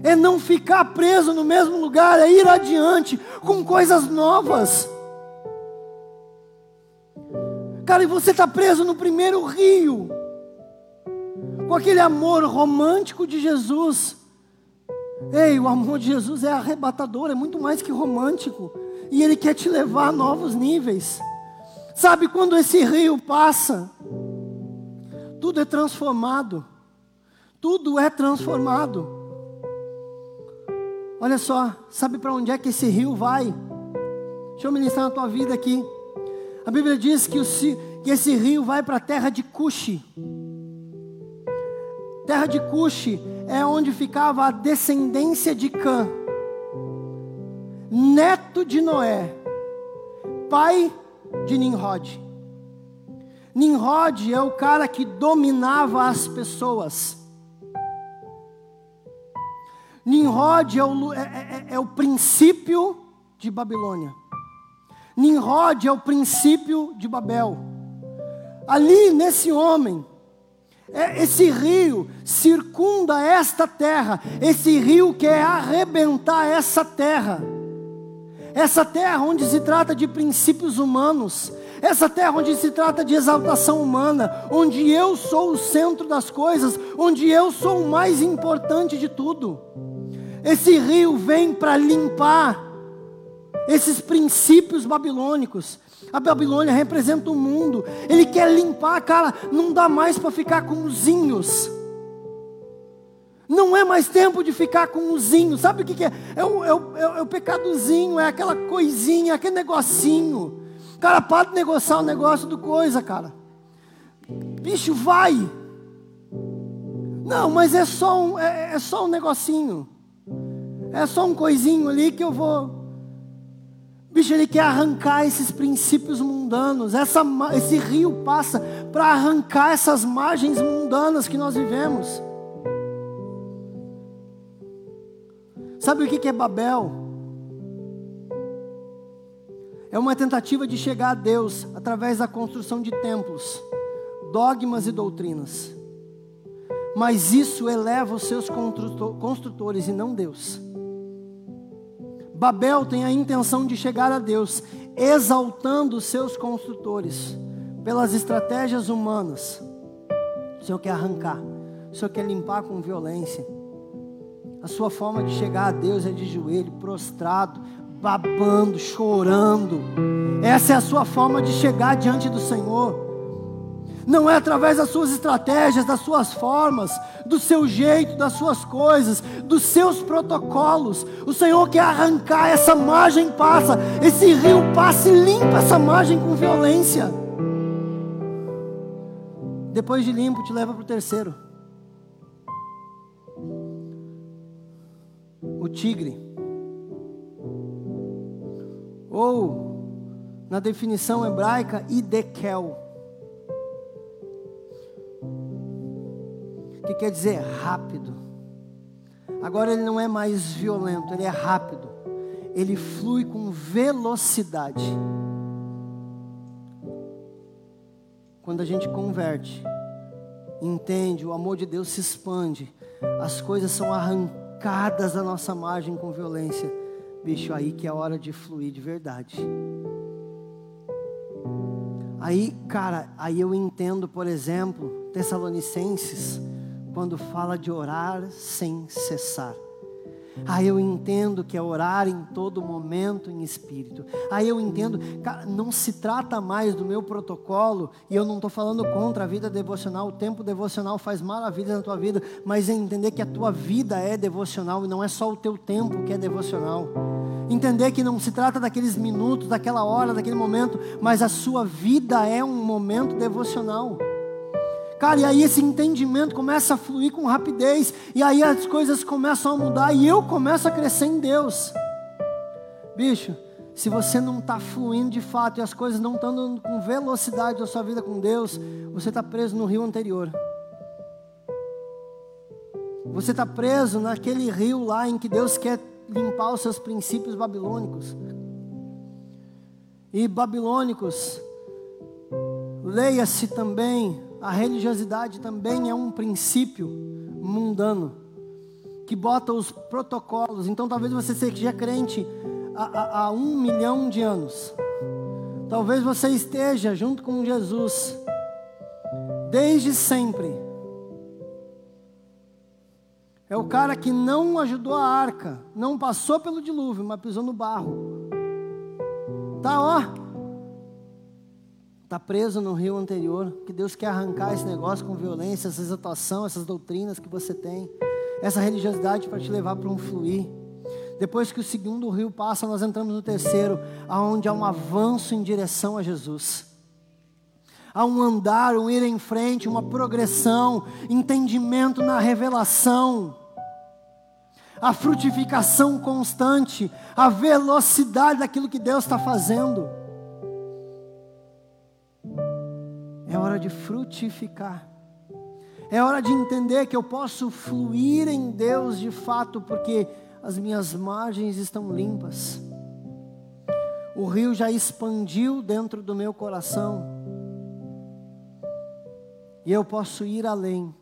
é não ficar preso no mesmo lugar, é ir adiante com coisas novas. Cara, e você está preso no primeiro rio com aquele amor romântico de Jesus. Ei, o amor de Jesus é arrebatador, é muito mais que romântico. E Ele quer te levar a novos níveis. Sabe quando esse rio passa? Tudo é transformado. Tudo é transformado. Olha só, sabe para onde é que esse rio vai? Deixa eu ministrar na tua vida aqui. A Bíblia diz que, o, que esse rio vai para a terra de Cuxi. Terra de Cuxi é onde ficava a descendência de Cã, neto de Noé, pai de Nimrod. Nimrod é o cara que dominava as pessoas. Nimrod é o, é, é, é o princípio de Babilônia. Nimrod é o princípio de Babel. Ali nesse homem, é, esse rio circunda esta terra, esse rio quer arrebentar essa terra. Essa terra onde se trata de princípios humanos, Essa terra onde se trata de exaltação humana, onde eu sou o centro das coisas, onde eu sou o mais importante de tudo. Esse rio vem para limpar esses princípios babilônicos. A Babilônia representa o mundo. Ele quer limpar, cara. Não dá mais para ficar com os zinhos. Não é mais tempo de ficar com o zinho. Sabe o que, que é? É o, é, o, é o pecadozinho, é aquela coisinha, aquele negocinho. Cara, para de negociar o negócio do coisa, cara. Bicho, vai. Não, mas é só um, é, é só um negocinho. É só um coisinho ali que eu vou. Bicho, ele quer arrancar esses princípios mundanos. Essa, esse rio passa para arrancar essas margens mundanas que nós vivemos. Sabe o que é Babel? É uma tentativa de chegar a Deus através da construção de templos, dogmas e doutrinas. Mas isso eleva os seus construtores e não Deus. Babel tem a intenção de chegar a Deus, exaltando seus construtores pelas estratégias humanas. O Senhor quer arrancar, o Senhor quer limpar com violência. A sua forma de chegar a Deus é de joelho, prostrado, babando, chorando. Essa é a sua forma de chegar diante do Senhor. Não é através das suas estratégias, das suas formas, do seu jeito, das suas coisas, dos seus protocolos. O Senhor quer arrancar essa margem, passa, esse rio passa e limpa essa margem com violência. Depois de limpo, te leva para o terceiro. o tigre. Ou, na definição hebraica, idekel. Que quer dizer rápido. Agora ele não é mais violento, ele é rápido. Ele flui com velocidade. Quando a gente converte, entende, o amor de Deus se expande, as coisas são arrancadas da nossa margem com violência, bicho, aí que é a hora de fluir de verdade. Aí, cara, aí eu entendo, por exemplo, Tessalonicenses, quando fala de orar sem cessar. Aí eu entendo que é orar em todo momento em espírito. Aí eu entendo, cara, não se trata mais do meu protocolo, e eu não estou falando contra a vida devocional, o tempo devocional faz maravilhas na tua vida, mas é entender que a tua vida é devocional e não é só o teu tempo que é devocional. Entender que não se trata daqueles minutos, daquela hora, daquele momento, mas a sua vida é um momento devocional. Cara, e aí esse entendimento começa a fluir com rapidez, e aí as coisas começam a mudar, e eu começo a crescer em Deus. Bicho, se você não está fluindo de fato e as coisas não estão com velocidade na sua vida com Deus, você está preso no rio anterior. Você está preso naquele rio lá em que Deus quer limpar os seus princípios babilônicos. E babilônicos, leia-se também a religiosidade também é um princípio mundano que bota os protocolos. Então, talvez você seja crente há, há um milhão de anos. Talvez você esteja junto com Jesus desde sempre. É o cara que não ajudou a arca, não passou pelo dilúvio, mas pisou no barro. Tá, ó, está preso no rio anterior, que Deus quer arrancar esse negócio com violência, essa exaltação, essas doutrinas que você tem, essa religiosidade para te levar para um fluir. Depois que o segundo rio passa, nós entramos no terceiro, aonde há um avanço em direção a Jesus. Há um andar, um ir em frente, uma progressão, entendimento na revelação, a frutificação constante, a velocidade daquilo que Deus está fazendo. É hora de frutificar. É hora de entender que eu posso fluir em Deus de fato, porque as minhas margens estão limpas. O rio já expandiu dentro do meu coração. E eu posso ir além.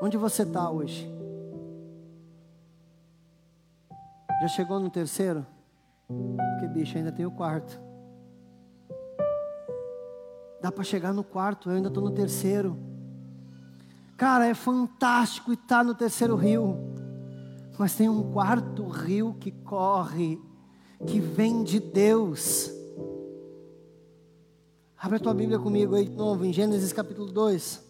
Onde você está hoje? Já chegou no terceiro? Porque bicho, ainda tem o quarto. Dá para chegar no quarto, eu ainda estou no terceiro. Cara, é fantástico estar no terceiro rio. Mas tem um quarto rio que corre, que vem de Deus. Abre a tua Bíblia comigo aí de novo, em Gênesis capítulo 2.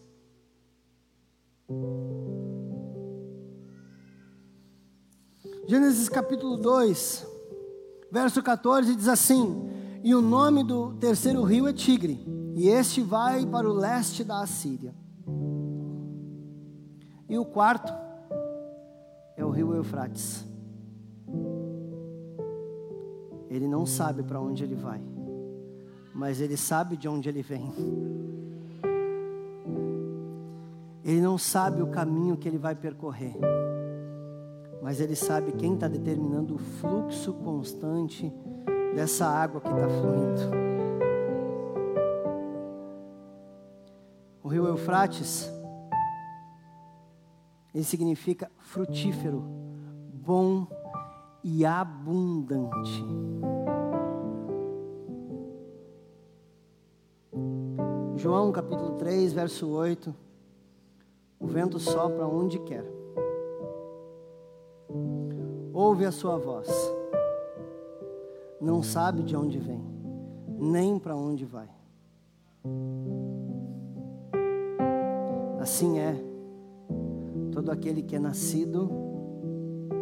Gênesis capítulo 2, verso 14 diz assim: E o nome do terceiro rio é Tigre, e este vai para o leste da Assíria. E o quarto é o rio Eufrates. Ele não sabe para onde ele vai, mas ele sabe de onde ele vem. Ele não sabe o caminho que ele vai percorrer, mas ele sabe quem está determinando o fluxo constante dessa água que está fluindo. O rio Eufrates, ele significa frutífero, bom e abundante. João capítulo 3, verso 8. O vento sopra onde quer. Ouve a sua voz. Não sabe de onde vem, nem para onde vai. Assim é todo aquele que é nascido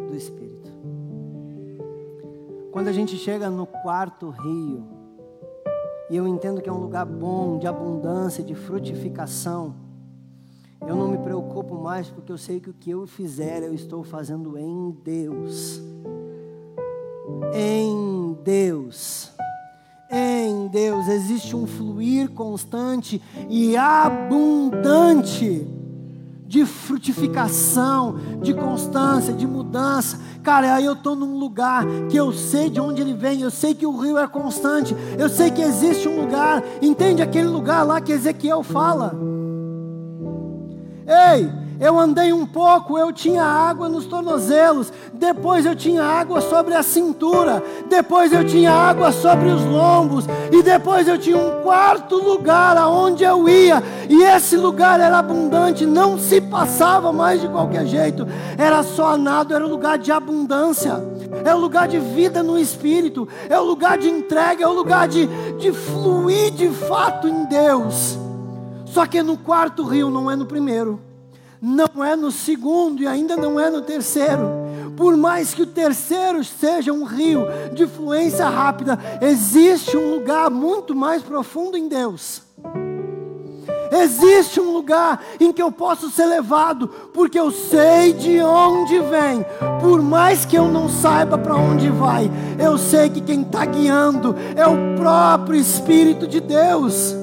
do Espírito. Quando a gente chega no quarto rio, e eu entendo que é um lugar bom, de abundância, de frutificação, eu não me preocupo mais porque eu sei que o que eu fizer eu estou fazendo em Deus. Em Deus. Em Deus existe um fluir constante e abundante de frutificação, de constância, de mudança. Cara, aí eu estou num lugar que eu sei de onde ele vem, eu sei que o rio é constante, eu sei que existe um lugar, entende aquele lugar lá que Ezequiel fala? Ei, eu andei um pouco, eu tinha água nos tornozelos, depois eu tinha água sobre a cintura, depois eu tinha água sobre os lombos, e depois eu tinha um quarto lugar aonde eu ia, e esse lugar era abundante, não se passava mais de qualquer jeito, era só nada, era um lugar de abundância, é o um lugar de vida no espírito, é o um lugar de entrega, é o um lugar de, de fluir de fato em Deus. Só que no quarto rio, não é no primeiro, não é no segundo e ainda não é no terceiro. Por mais que o terceiro seja um rio de fluência rápida, existe um lugar muito mais profundo em Deus. Existe um lugar em que eu posso ser levado, porque eu sei de onde vem, por mais que eu não saiba para onde vai, eu sei que quem está guiando é o próprio Espírito de Deus.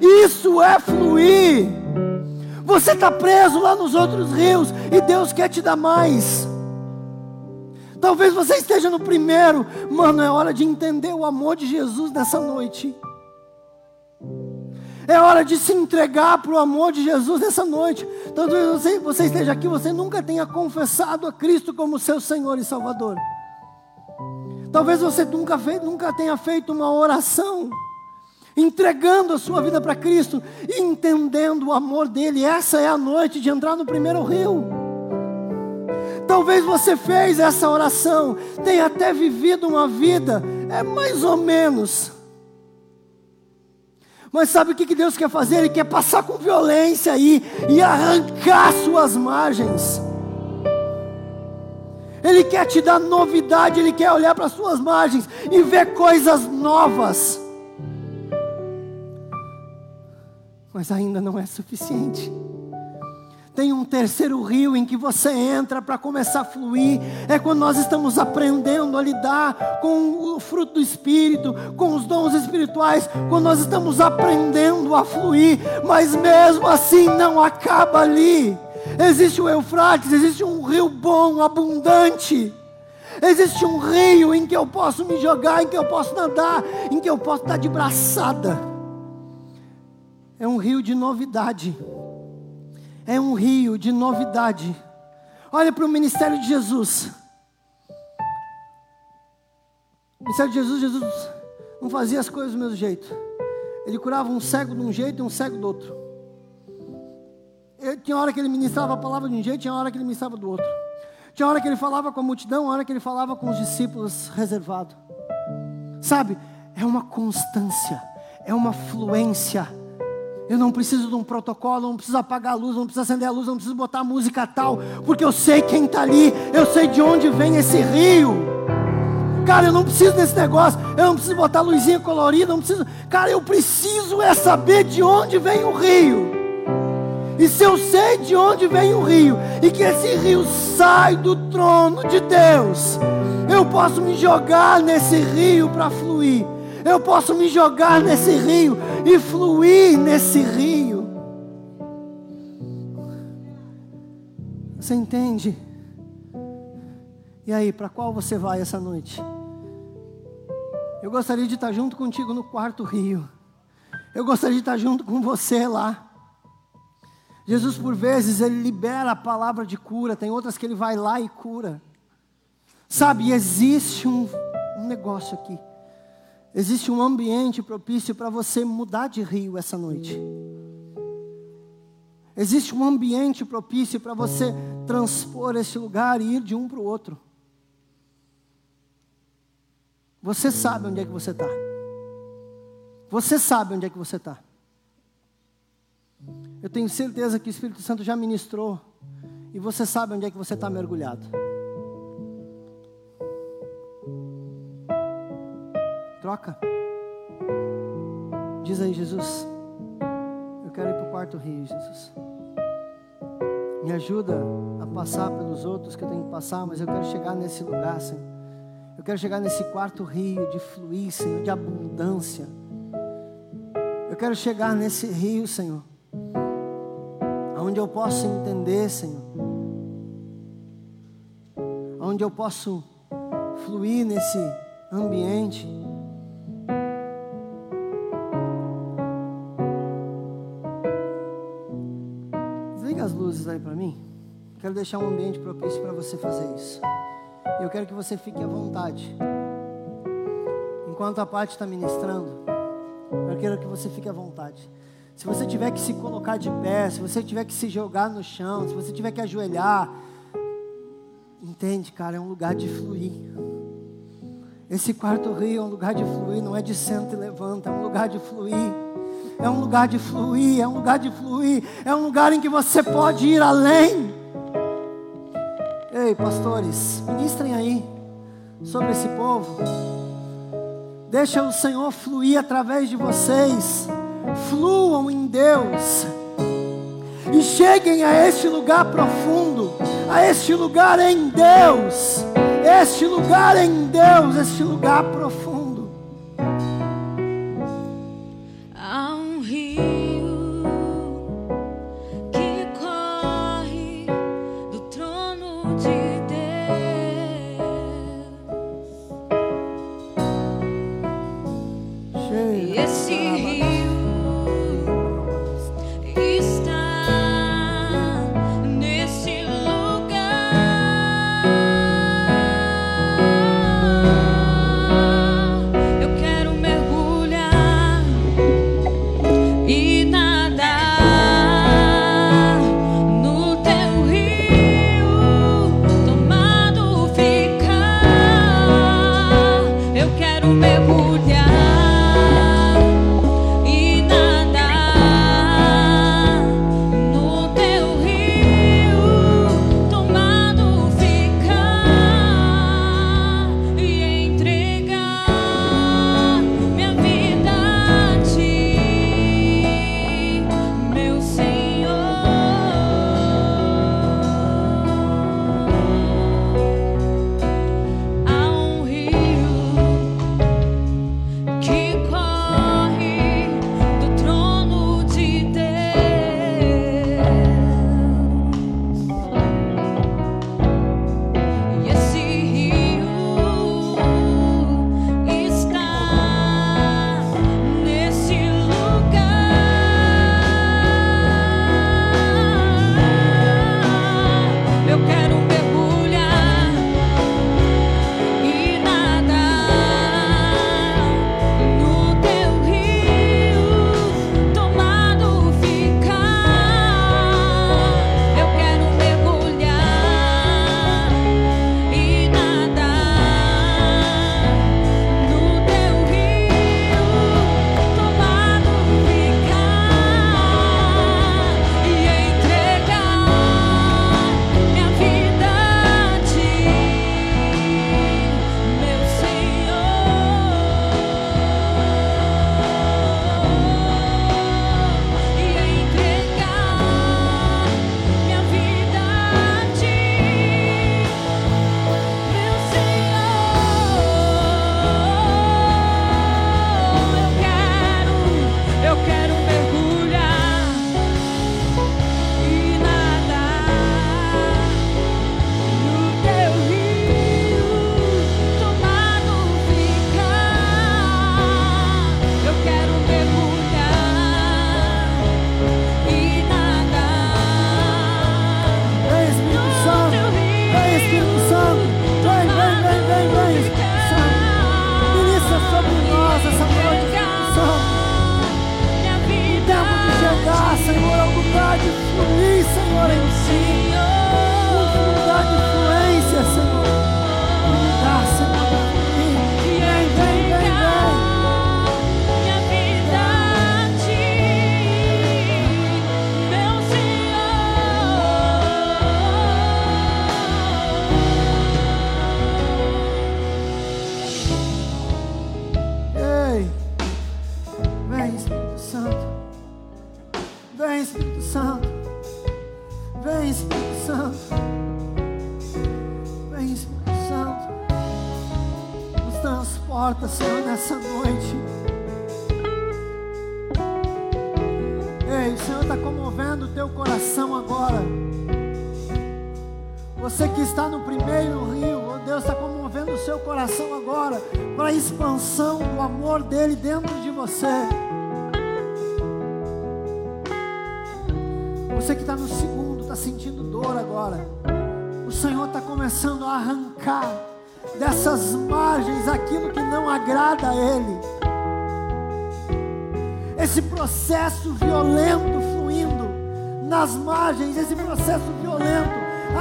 Isso é fluir. Você está preso lá nos outros rios e Deus quer te dar mais. Talvez você esteja no primeiro, mano. É hora de entender o amor de Jesus nessa noite. É hora de se entregar para o amor de Jesus nessa noite. Talvez você, você esteja aqui, você nunca tenha confessado a Cristo como seu Senhor e Salvador. Talvez você nunca, fez, nunca tenha feito uma oração entregando a sua vida para Cristo, entendendo o amor dele. Essa é a noite de entrar no primeiro rio. Talvez você fez essa oração, tenha até vivido uma vida, é mais ou menos. Mas sabe o que Deus quer fazer? Ele quer passar com violência aí e arrancar suas margens. Ele quer te dar novidade, Ele quer olhar para suas margens e ver coisas novas. Mas ainda não é suficiente. Tem um terceiro rio em que você entra para começar a fluir. É quando nós estamos aprendendo a lidar com o fruto do Espírito, com os dons espirituais, quando nós estamos aprendendo a fluir, mas mesmo assim não acaba ali. Existe o Eufrates, existe um rio bom, abundante. Existe um rio em que eu posso me jogar, em que eu posso nadar, em que eu posso estar de braçada é um rio de novidade. É um rio de novidade. Olha para o ministério de Jesus. O ministério de Jesus, Jesus não fazia as coisas do mesmo jeito. Ele curava um cego de um jeito e um cego do outro. Ele, tinha hora que ele ministrava a palavra de um jeito, tinha hora que ele ministrava do outro. Tinha hora que ele falava com a multidão, hora que ele falava com os discípulos reservado. Sabe, é uma constância, é uma fluência. Eu não preciso de um protocolo, não preciso apagar a luz, não preciso acender a luz, não preciso botar música tal, porque eu sei quem está ali, eu sei de onde vem esse rio. Cara, eu não preciso desse negócio, eu não preciso botar luzinha colorida, não preciso. Cara, eu preciso é saber de onde vem o rio. E se eu sei de onde vem o rio, e que esse rio sai do trono de Deus, eu posso me jogar nesse rio para fluir. Eu posso me jogar nesse rio e fluir nesse rio. Você entende? E aí, para qual você vai essa noite? Eu gostaria de estar junto contigo no quarto rio. Eu gostaria de estar junto com você lá. Jesus, por vezes, ele libera a palavra de cura, tem outras que ele vai lá e cura. Sabe, existe um, um negócio aqui. Existe um ambiente propício para você mudar de rio essa noite. Existe um ambiente propício para você transpor esse lugar e ir de um para o outro. Você sabe onde é que você está. Você sabe onde é que você está. Eu tenho certeza que o Espírito Santo já ministrou. E você sabe onde é que você está mergulhado. Troca. Diz aí, Jesus. Eu quero ir para o quarto rio, Jesus. Me ajuda a passar pelos outros que eu tenho que passar, mas eu quero chegar nesse lugar, Senhor. Eu quero chegar nesse quarto rio de fluir, Senhor, de abundância. Eu quero chegar nesse rio, Senhor onde eu posso entender, Senhor, onde eu posso fluir nesse ambiente. Para mim. Quero deixar um ambiente propício para você fazer isso. Eu quero que você fique à vontade. Enquanto a parte está ministrando, eu quero que você fique à vontade. Se você tiver que se colocar de pé, se você tiver que se jogar no chão, se você tiver que ajoelhar, entende, cara, é um lugar de fluir. Esse quarto rio é um lugar de fluir, não é de senta e levanta, é um lugar de fluir. É um lugar de fluir, é um lugar de fluir, é um lugar em que você pode ir além. Ei, pastores, ministrem aí sobre esse povo. Deixa o Senhor fluir através de vocês fluam em Deus e cheguem a este lugar profundo, a este lugar em Deus, este lugar em Deus, este lugar profundo.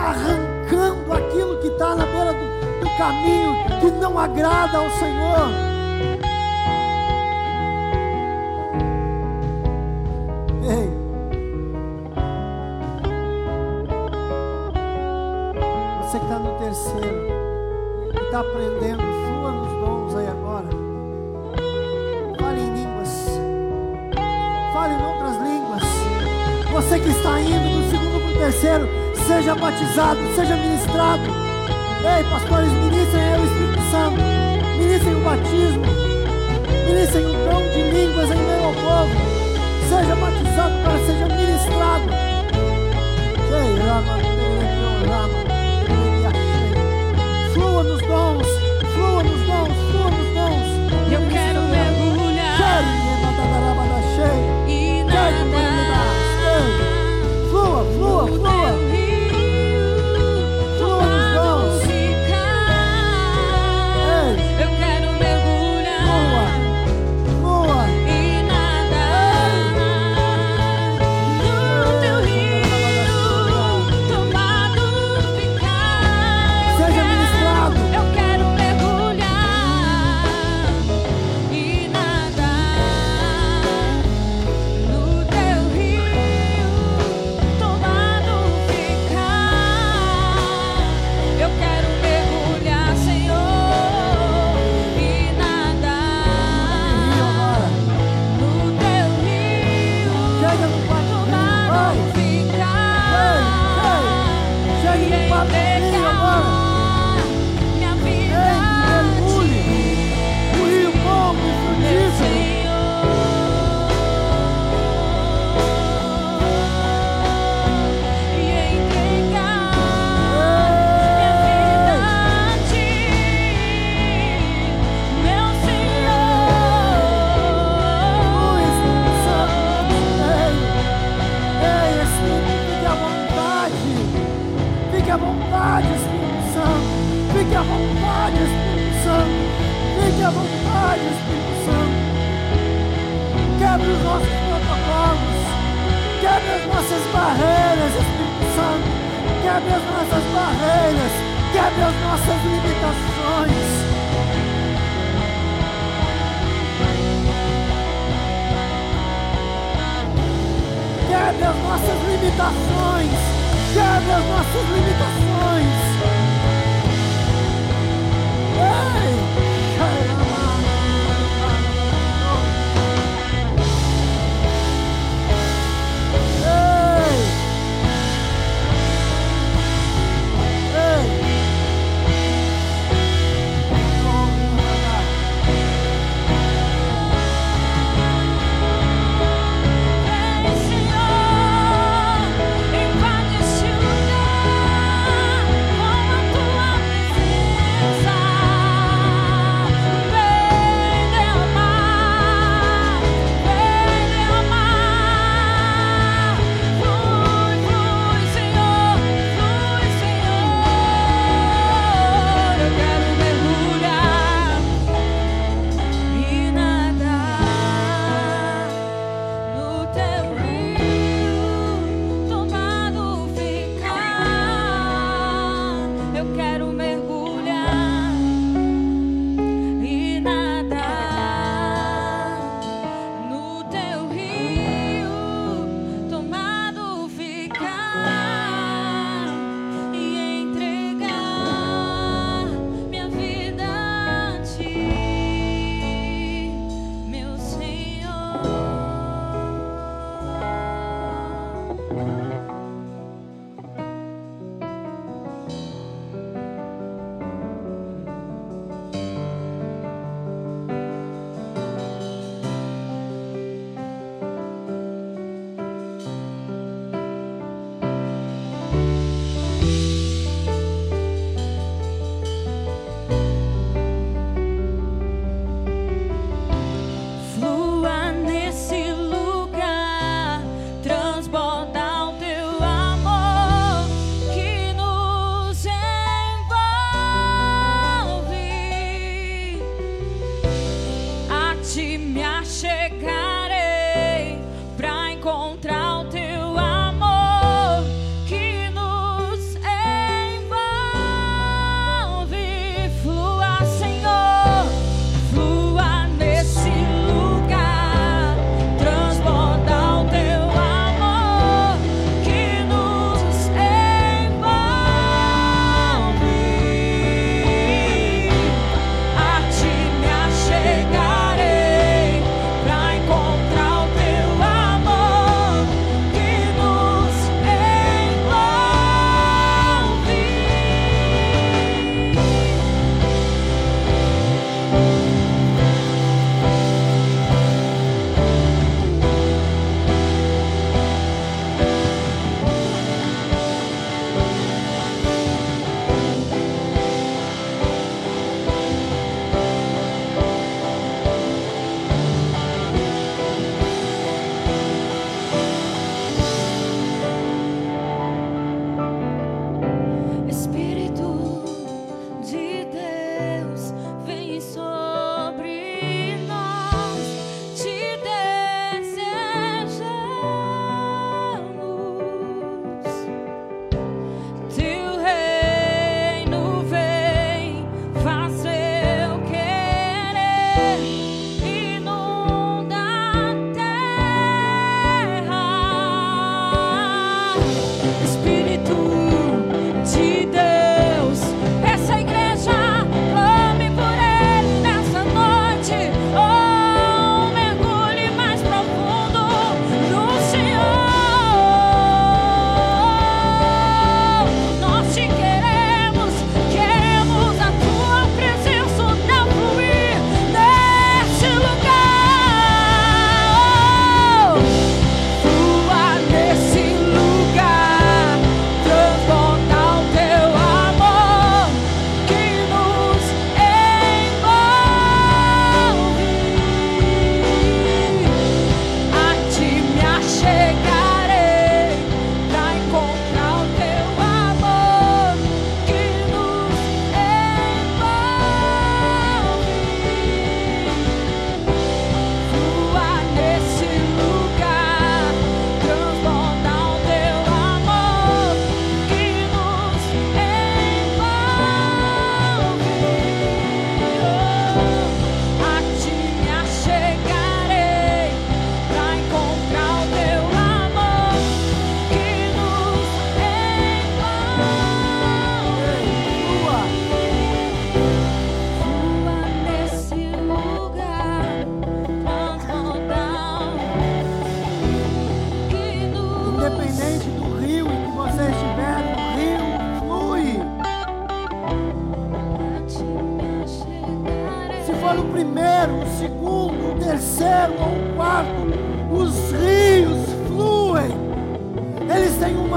Arrancando aquilo que está na beira do, caminho que não agrada ao Senhor. Você que está no terceiro, e está aprendendo, flua nos dons aí agora. Fale em línguas. Fale em outras línguas. Você que está indo do segundo para o terceiro, seja batizado, seja ministrado. Ei, pastores, ministrem o Espírito Santo, ministrem o batismo, ministrem o dom de línguas em meio ao povo. Seja batizado para seja ministrado. Flua nos dons, flua nos dons, flua nos dons. Eu quero mergulhar. E nada. Flua, flua, flua. nossas barreiras, Espírito Santo. Quebre as nossas barreiras, quebre as nossas limitações. Quebre as nossas limitações, quebre as nossas limitações. Ei!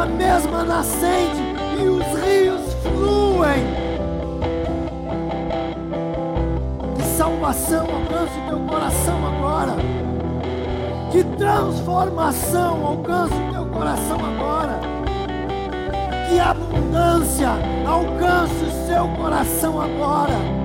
Uma mesma nascente e os rios fluem. Que salvação alcance o teu coração agora. Que transformação alcance o teu coração agora. Que abundância alcance o seu coração agora.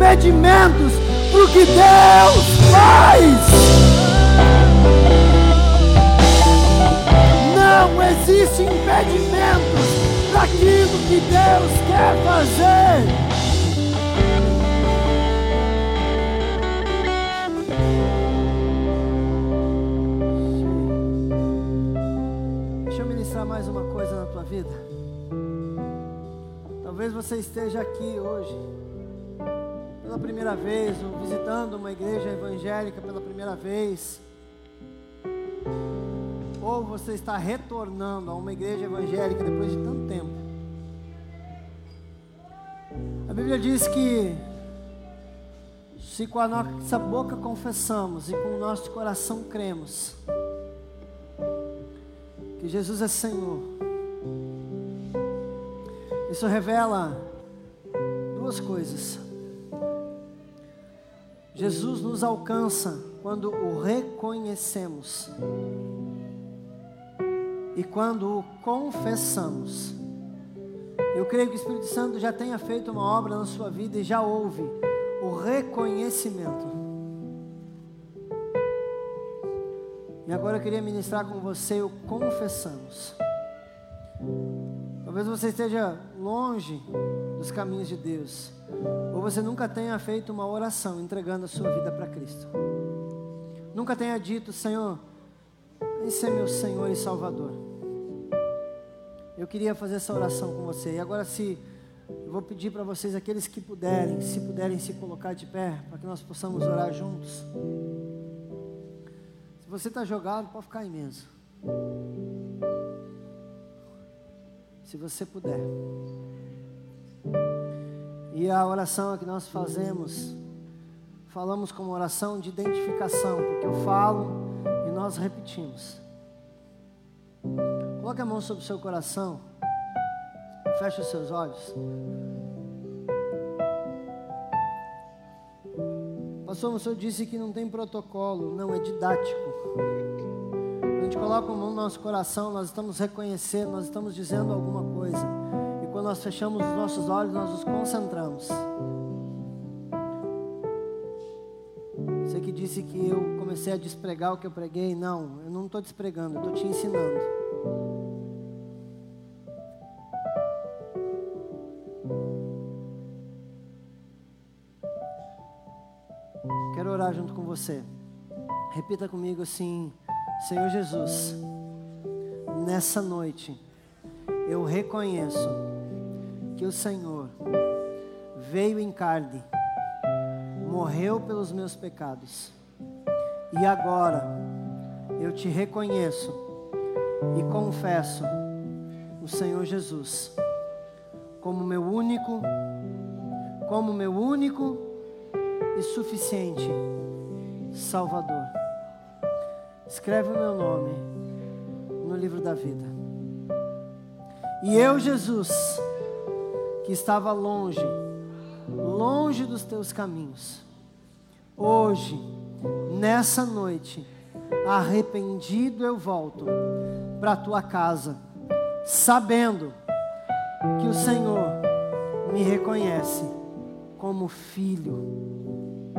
Impedimentos para o que Deus faz. Não existem impedimentos para aquilo que Deus quer fazer. Mais uma coisa na tua vida. Talvez você esteja aqui hoje pela primeira vez, ou visitando uma igreja evangélica pela primeira vez, ou você está retornando a uma igreja evangélica depois de tanto tempo. A Bíblia diz que se com a nossa boca confessamos e com o nosso coração cremos que Jesus é Senhor, isso revela duas coisas. Jesus nos alcança quando o reconhecemos e quando o confessamos. Eu creio que o Espírito Santo já tenha feito uma obra na sua vida e já houve o reconhecimento. E agora eu queria ministrar com você o confessamos. Talvez você esteja longe dos caminhos de Deus, ou você nunca tenha feito uma oração entregando a sua vida para Cristo. Nunca tenha dito, Senhor, esse é meu Senhor e Salvador. Eu queria fazer essa oração com você. E agora, se eu vou pedir para vocês, aqueles que puderem, se puderem se colocar de pé, para que nós possamos orar juntos. Se você está jogado, pode ficar mesmo. Se você puder. E a oração que nós fazemos, falamos como oração de identificação, porque eu falo e nós repetimos. Coloque a mão sobre o seu coração. Feche os seus olhos. Pastor, o senhor disse que não tem protocolo, não, é didático. Quando a gente coloca a mão no nosso coração, nós estamos reconhecendo, nós estamos dizendo alguma coisa. Nós fechamos os nossos olhos, nós nos concentramos. Você que disse que eu comecei a despregar o que eu preguei, não, eu não estou despregando, eu estou te ensinando. Quero orar junto com você. Repita comigo assim: Senhor Jesus, nessa noite eu reconheço que o Senhor veio em carne, morreu pelos meus pecados, e agora eu te reconheço e confesso o Senhor Jesus como meu único, como meu único e suficiente Salvador. Escreve o meu nome no livro da vida. E eu, Jesus, que estava longe, longe dos teus caminhos, hoje, nessa noite, arrependido eu volto para a tua casa, sabendo que o Senhor me reconhece como filho.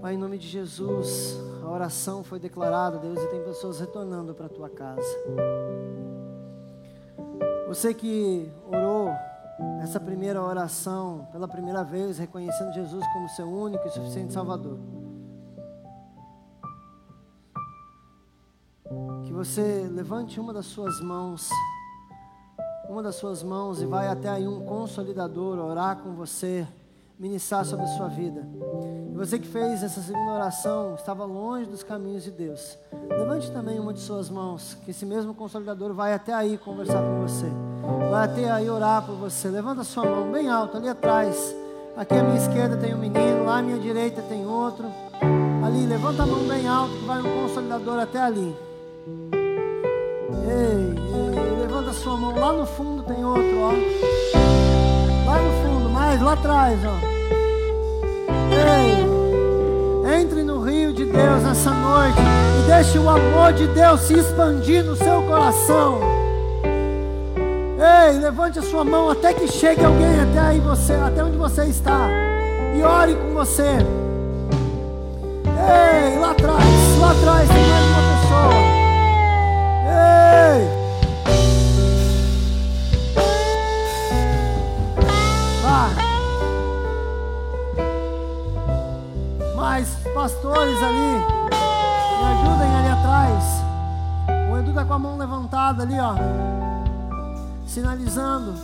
Pai, em nome de Jesus, a oração foi declarada, Deus, e tem pessoas retornando para a tua casa. Você que orou essa primeira oração pela primeira vez, reconhecendo Jesus como seu único e suficiente Salvador. Que você levante uma das suas mãos, uma das suas mãos e vai até aí um consolidador orar com você, ministrar sobre a sua vida. E você que fez essa segunda oração, estava longe dos caminhos de Deus. Levante também uma de suas mãos, que esse mesmo consolidador vai até aí conversar com você. Vai até aí orar por você. Levanta sua mão bem alto, ali atrás. Aqui à minha esquerda tem um menino, lá à minha direita tem outro. Ali, levanta a mão bem alto, que vai um consolidador até ali. Ei, ei, levanta sua mão. Lá no fundo tem outro, ó. Lá no fundo, mais lá atrás, ó. Ei, entre no rio de Deus nessa noite e deixe o amor de Deus se expandir no seu coração. Ei, levante a sua mão até que chegue alguém até aí você, até onde você está. E ore com você. Ei, lá atrás, lá atrás tem mais uma pessoa. Pastores ali. Me ajudem ali atrás. O Edu tá com a mão levantada ali, ó. Sinalizando.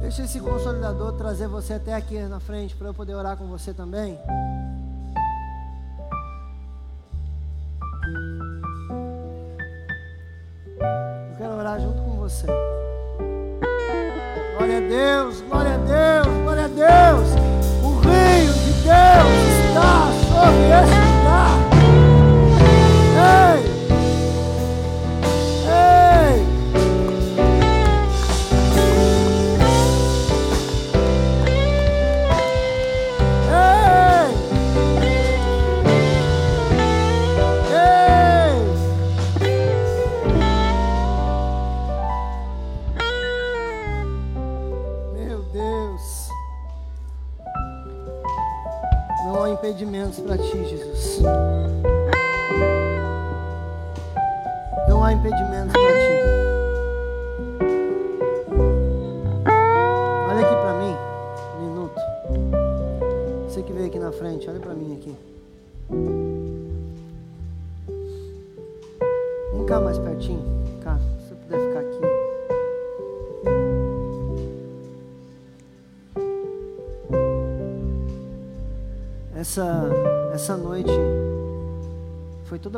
Deixa esse consolidador trazer você até aqui na frente para eu poder orar com você também.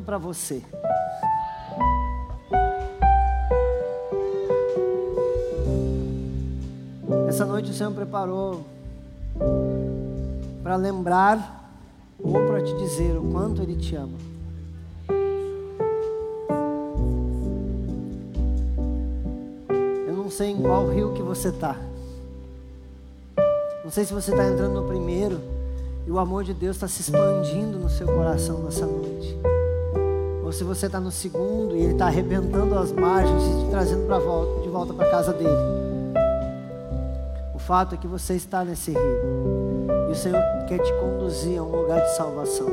Toda para você. Essa noite o Senhor preparou para lembrar ou para te dizer o quanto Ele te ama. Eu não sei em qual rio que você está. Não sei se você está entrando no primeiro e o amor de Deus está se expandindo no seu coração nessa noite. Ou se você está no segundo e Ele está arrebentando as margens e te trazendo volta, de volta para casa dele. O fato é que você está nesse rio. E o Senhor quer te conduzir a um lugar de salvação.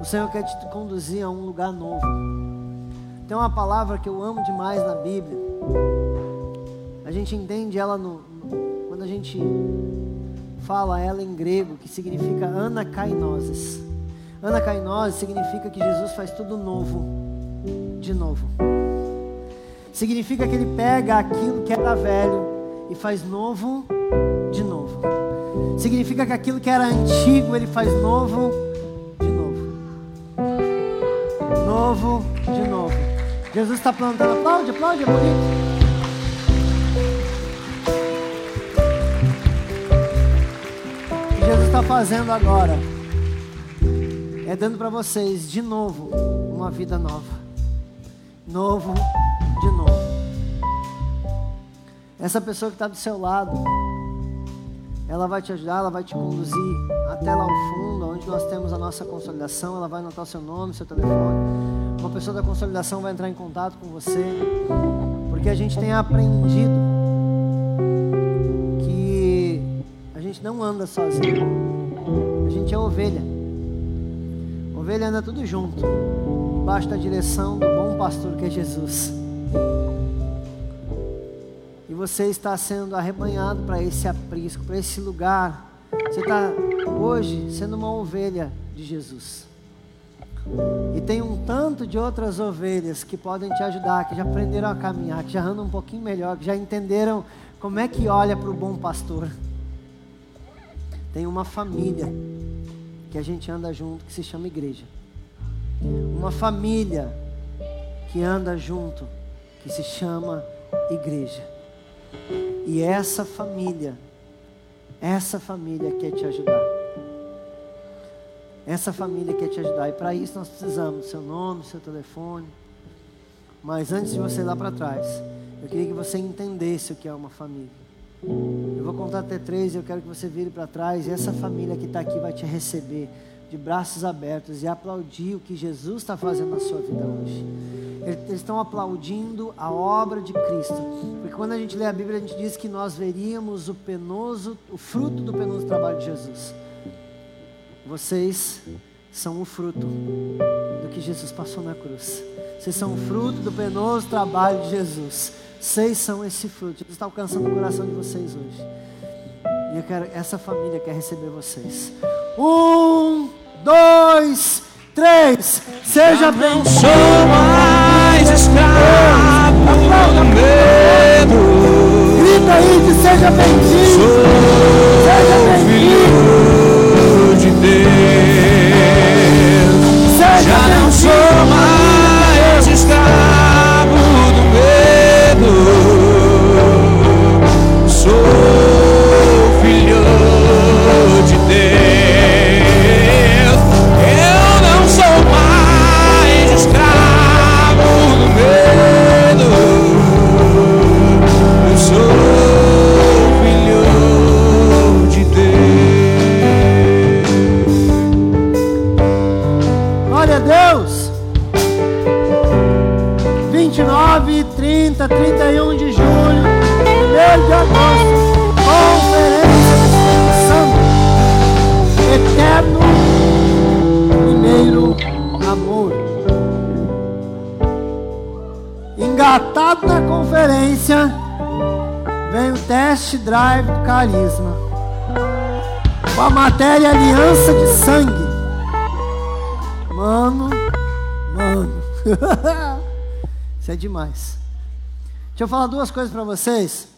O Senhor quer te conduzir a um lugar novo. Tem uma palavra que eu amo demais na Bíblia. A gente entende ela no- quando a gente fala ela em grego, que significa anakainoses. Anakainoses significa que Jesus faz tudo novo, de novo. Significa que ele pega aquilo que era velho e faz novo de novo. Significa que aquilo que era antigo ele faz novo de novo. Novo de novo. Jesus está plantando. Aplaude, aplaude, é bonito. Jesus está fazendo agora é dando para vocês de novo uma vida nova. Novo de novo. Essa pessoa que está do seu lado, ela vai te ajudar, ela vai te conduzir até lá ao fundo, onde nós temos a nossa consolidação. Ela vai anotar o seu nome, seu telefone. Uma pessoa da consolidação vai entrar em contato com você, porque a gente tem aprendido que a gente não anda sozinho, a gente é ovelha. Ovelha anda tudo junto, debaixo da direção do bom pastor que é Jesus. E você está sendo arrebanhado para esse aprisco, para esse lugar. Você está hoje sendo uma ovelha de Jesus. E tem um tanto de outras ovelhas que podem te ajudar, que já aprenderam a caminhar, que já andam um pouquinho melhor, que já entenderam como é que olha para o bom pastor. Tem uma família que a gente anda junto que se chama igreja. Uma família que anda junto que se chama igreja. E essa família, essa família quer te ajudar. Essa família quer te ajudar. E para isso nós precisamos do seu nome, do seu telefone. Mas antes de você ir lá para trás, eu queria que você entendesse o que é uma família. Eu vou contar até três e eu quero que você vire para trás. E essa família que está aqui vai te receber de braços abertos e aplaudir o que Jesus está fazendo na sua vida hoje. Eles estão aplaudindo a obra de Cristo. Porque quando a gente lê a Bíblia, a gente diz que nós veríamos o penoso, o fruto do penoso trabalho de Jesus. Vocês são o fruto do que Jesus passou na cruz. Vocês são o fruto do penoso trabalho de Jesus. Vocês são esse fruto. Jesus está alcançando o coração de vocês hoje. E eu quero, essa família quer receber vocês. Um, dois, três. Seja bem-vindo. Sou mais escravo do medo. Grita aí de seja bem-vindo. Seja bem-vindo. De Deus. Na conferência, vem o test drive do carisma. Com a matéria aliança de sangue. Mano, mano. Isso é demais. Deixa eu falar duas coisas para vocês.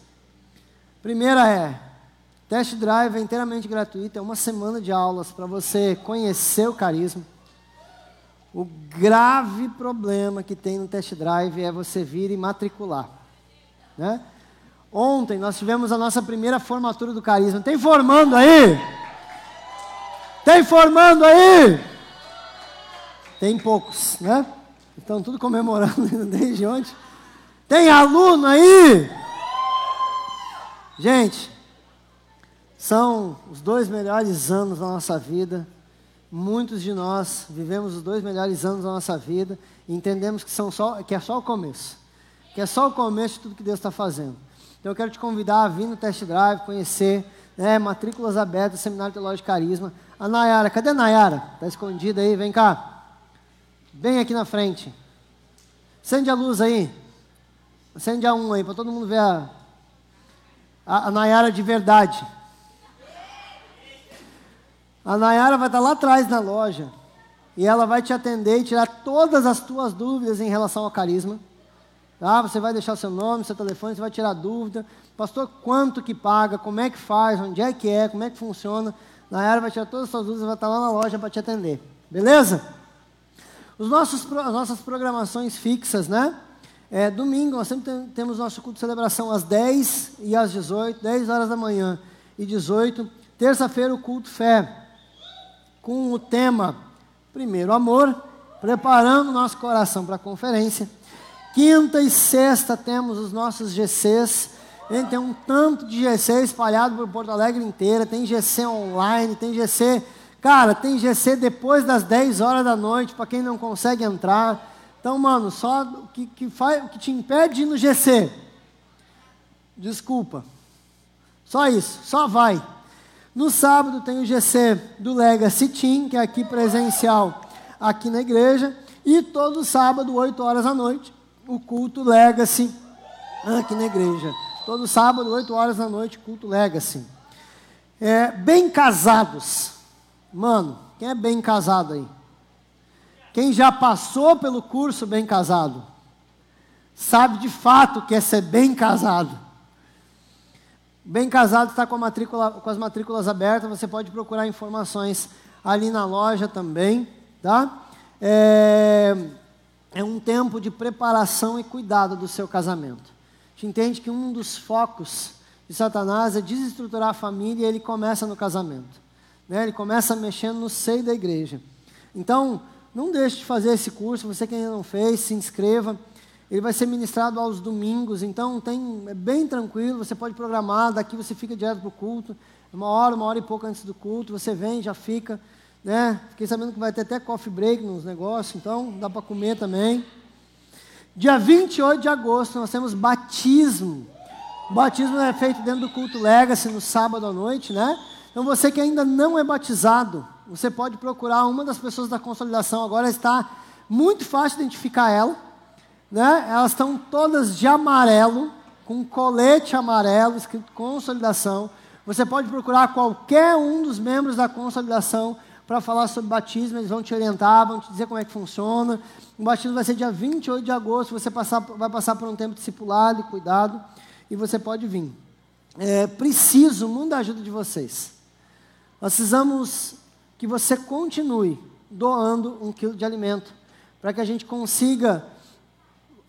Primeira é, test drive é inteiramente gratuito, é uma semana de aulas para você conhecer o carisma. O grave problema que tem no test drive é você vir e matricular. Né? Ontem nós tivemos a nossa primeira formatura do carisma. Tem formando aí? Tem formando aí? Tem poucos, né? Estão tudo comemorando desde ontem. Tem aluno aí? Gente, são os dois melhores anos da nossa vida. Muitos de nós vivemos os dois melhores anos da nossa vida e entendemos que, são só, que é só o começo. Que é só o começo de tudo que Deus está fazendo. Então eu quero te convidar a vir no test drive, conhecer, né, matrículas abertas, Seminário Teológico Carisma. A Nayara, cadê a Nayara? Está escondida aí, vem cá. Bem aqui na frente. Acende a luz aí. Acende a um aí, para todo mundo ver a, a, a Nayara de verdade. A Nayara vai estar lá atrás na loja. E ela vai te atender e tirar todas as tuas dúvidas em relação ao carisma. Tá? Você vai deixar seu nome, seu telefone, você vai tirar dúvida. Pastor, quanto que paga, como é que faz, onde é que é, como é que funciona. Nayara vai tirar todas as suas dúvidas e vai estar lá na loja para te atender. Beleza? Os nossos, as nossas programações fixas, né? É, domingo, nós sempre tem- temos nosso culto de celebração às 10 e às 18, 10 horas da manhã e 18. Terça-feira, o culto fé, com o tema Primeiro Amor, preparando nosso coração para a conferência. Quinta e sexta temos os nossos GCs. Tem um tanto de GC espalhado por Porto Alegre inteira. Tem GC online, tem GC. Cara, tem GC depois das 10 horas da noite, para quem não consegue entrar. Então, mano, só o que, que, faz, o que te impede de ir no GC. Desculpa. Só isso, só vai. No sábado tem o GC do Legacy Team, que é aqui presencial, aqui na igreja. E todo sábado, 8 horas da noite, o culto Legacy aqui na igreja. Todo sábado, 8 horas da noite, culto Legacy. É, bem casados. Mano, quem é bem casado aí? Quem já passou pelo curso bem casado? Sabe de fato o que é ser bem casado. Bem casado está com, com as matrículas abertas, você pode procurar informações ali na loja também, tá? É, é um tempo de preparação e cuidado do seu casamento. A gente entende que um dos focos de Satanás é desestruturar a família e ele começa no casamento. Né? Ele começa mexendo no seio da igreja. Então, não deixe de fazer esse curso, você que ainda não fez, se inscreva. Ele vai ser ministrado aos domingos, então tem, é bem tranquilo, você pode programar, daqui você fica direto para o culto, uma hora, uma hora e pouco antes do culto, você vem, já fica, né? Fiquei sabendo que vai ter até coffee break nos negócios, então dá para comer também. Dia 28 de agosto nós temos batismo. O batismo é feito dentro do culto Legacy no sábado à noite, né? Então você que ainda não é batizado, você pode procurar uma das pessoas da consolidação. Agora está muito fácil identificar ela, né? Elas estão todas de amarelo, com colete amarelo escrito consolidação. Você pode procurar qualquer um dos membros da consolidação para falar sobre batismo, eles vão te orientar, vão te dizer como é que funciona. O batismo vai ser dia 28 de agosto, você passar, vai passar por um tempo discipulado e cuidado, e você pode vir. É, preciso muito da ajuda de vocês. Nós precisamos que você continue doando um quilo de alimento, para que a gente consiga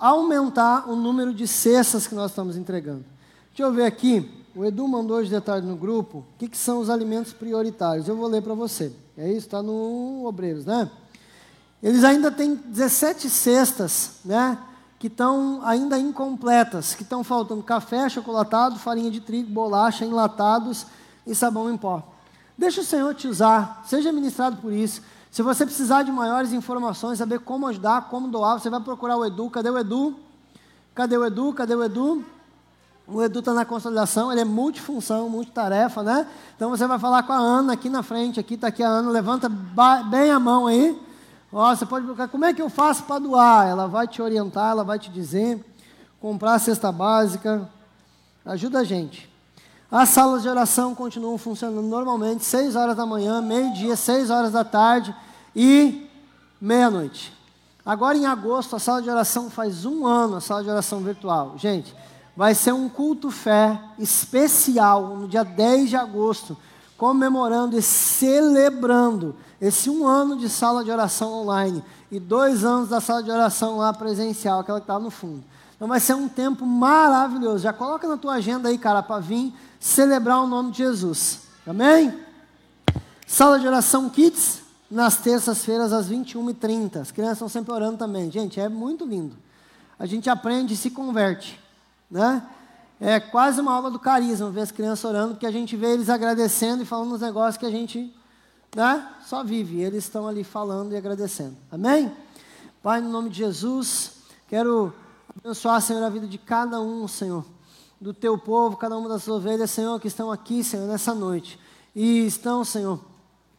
aumentar o número de cestas que nós estamos entregando. Deixa eu ver aqui, o Edu mandou hoje de tarde no grupo, o que, que são os alimentos prioritários. Eu vou ler para você. É isso, está no Obreiros, né? Eles ainda têm 17 cestas, né? Que estão ainda incompletas, que estão faltando café, chocolatado, farinha de trigo, bolacha, enlatados e sabão em pó. Deixa o Senhor te usar, seja ministrado por isso. Se você precisar de maiores informações, saber como ajudar, como doar, você vai procurar o Edu. Cadê o Edu? Cadê o Edu? Cadê o Edu? O Edu está na consolidação, ele é multifunção, multitarefa, né? Então você vai falar com a Ana aqui na frente, aqui está aqui a Ana, levanta bem a mão aí. Ó, você pode colocar, como é que eu faço para doar? Ela vai te orientar, ela vai te dizer. Comprar a cesta básica, ajuda a gente. As salas de oração continuam funcionando normalmente, 6 horas da manhã, meio-dia, 6 horas da tarde e meia-noite. Agora em agosto, a sala de oração faz um ano, a sala de oração virtual. Gente, vai ser um culto fé especial no dia 10 de agosto, comemorando e celebrando esse um ano de sala de oração online e dois anos da sala de oração lá presencial, aquela que está no fundo. Então vai ser um tempo maravilhoso. Já coloca na tua agenda aí, cara, para vir celebrar o nome de Jesus. Amém? Sala de oração Kids, nas terças-feiras, às 21h30. As crianças estão sempre orando também. Gente, é muito lindo. A gente aprende e se converte. Né? É quase uma aula do carisma ver as crianças orando, porque a gente vê eles agradecendo e falando uns negócios que a gente né, só vive. Eles estão ali falando e agradecendo. Amém? Pai, no nome de Jesus, quero abençoar, Senhor, a vida de cada um, Senhor do teu povo, cada uma das ovelhas, Senhor, que estão aqui, Senhor, nessa noite. E estão, Senhor,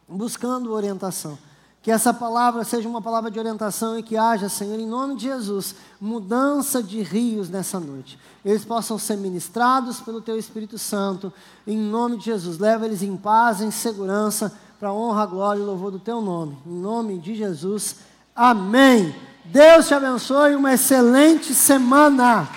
buscando orientação. Que essa palavra seja uma palavra de orientação e que haja, Senhor, em nome de Jesus, mudança de rios nessa noite. Eles possam ser ministrados pelo Teu Espírito Santo, em nome de Jesus. Leva eles em paz, em segurança, para a honra, glória e louvor do Teu nome. Em nome de Jesus. Amém. Deus te abençoe. Uma excelente semana.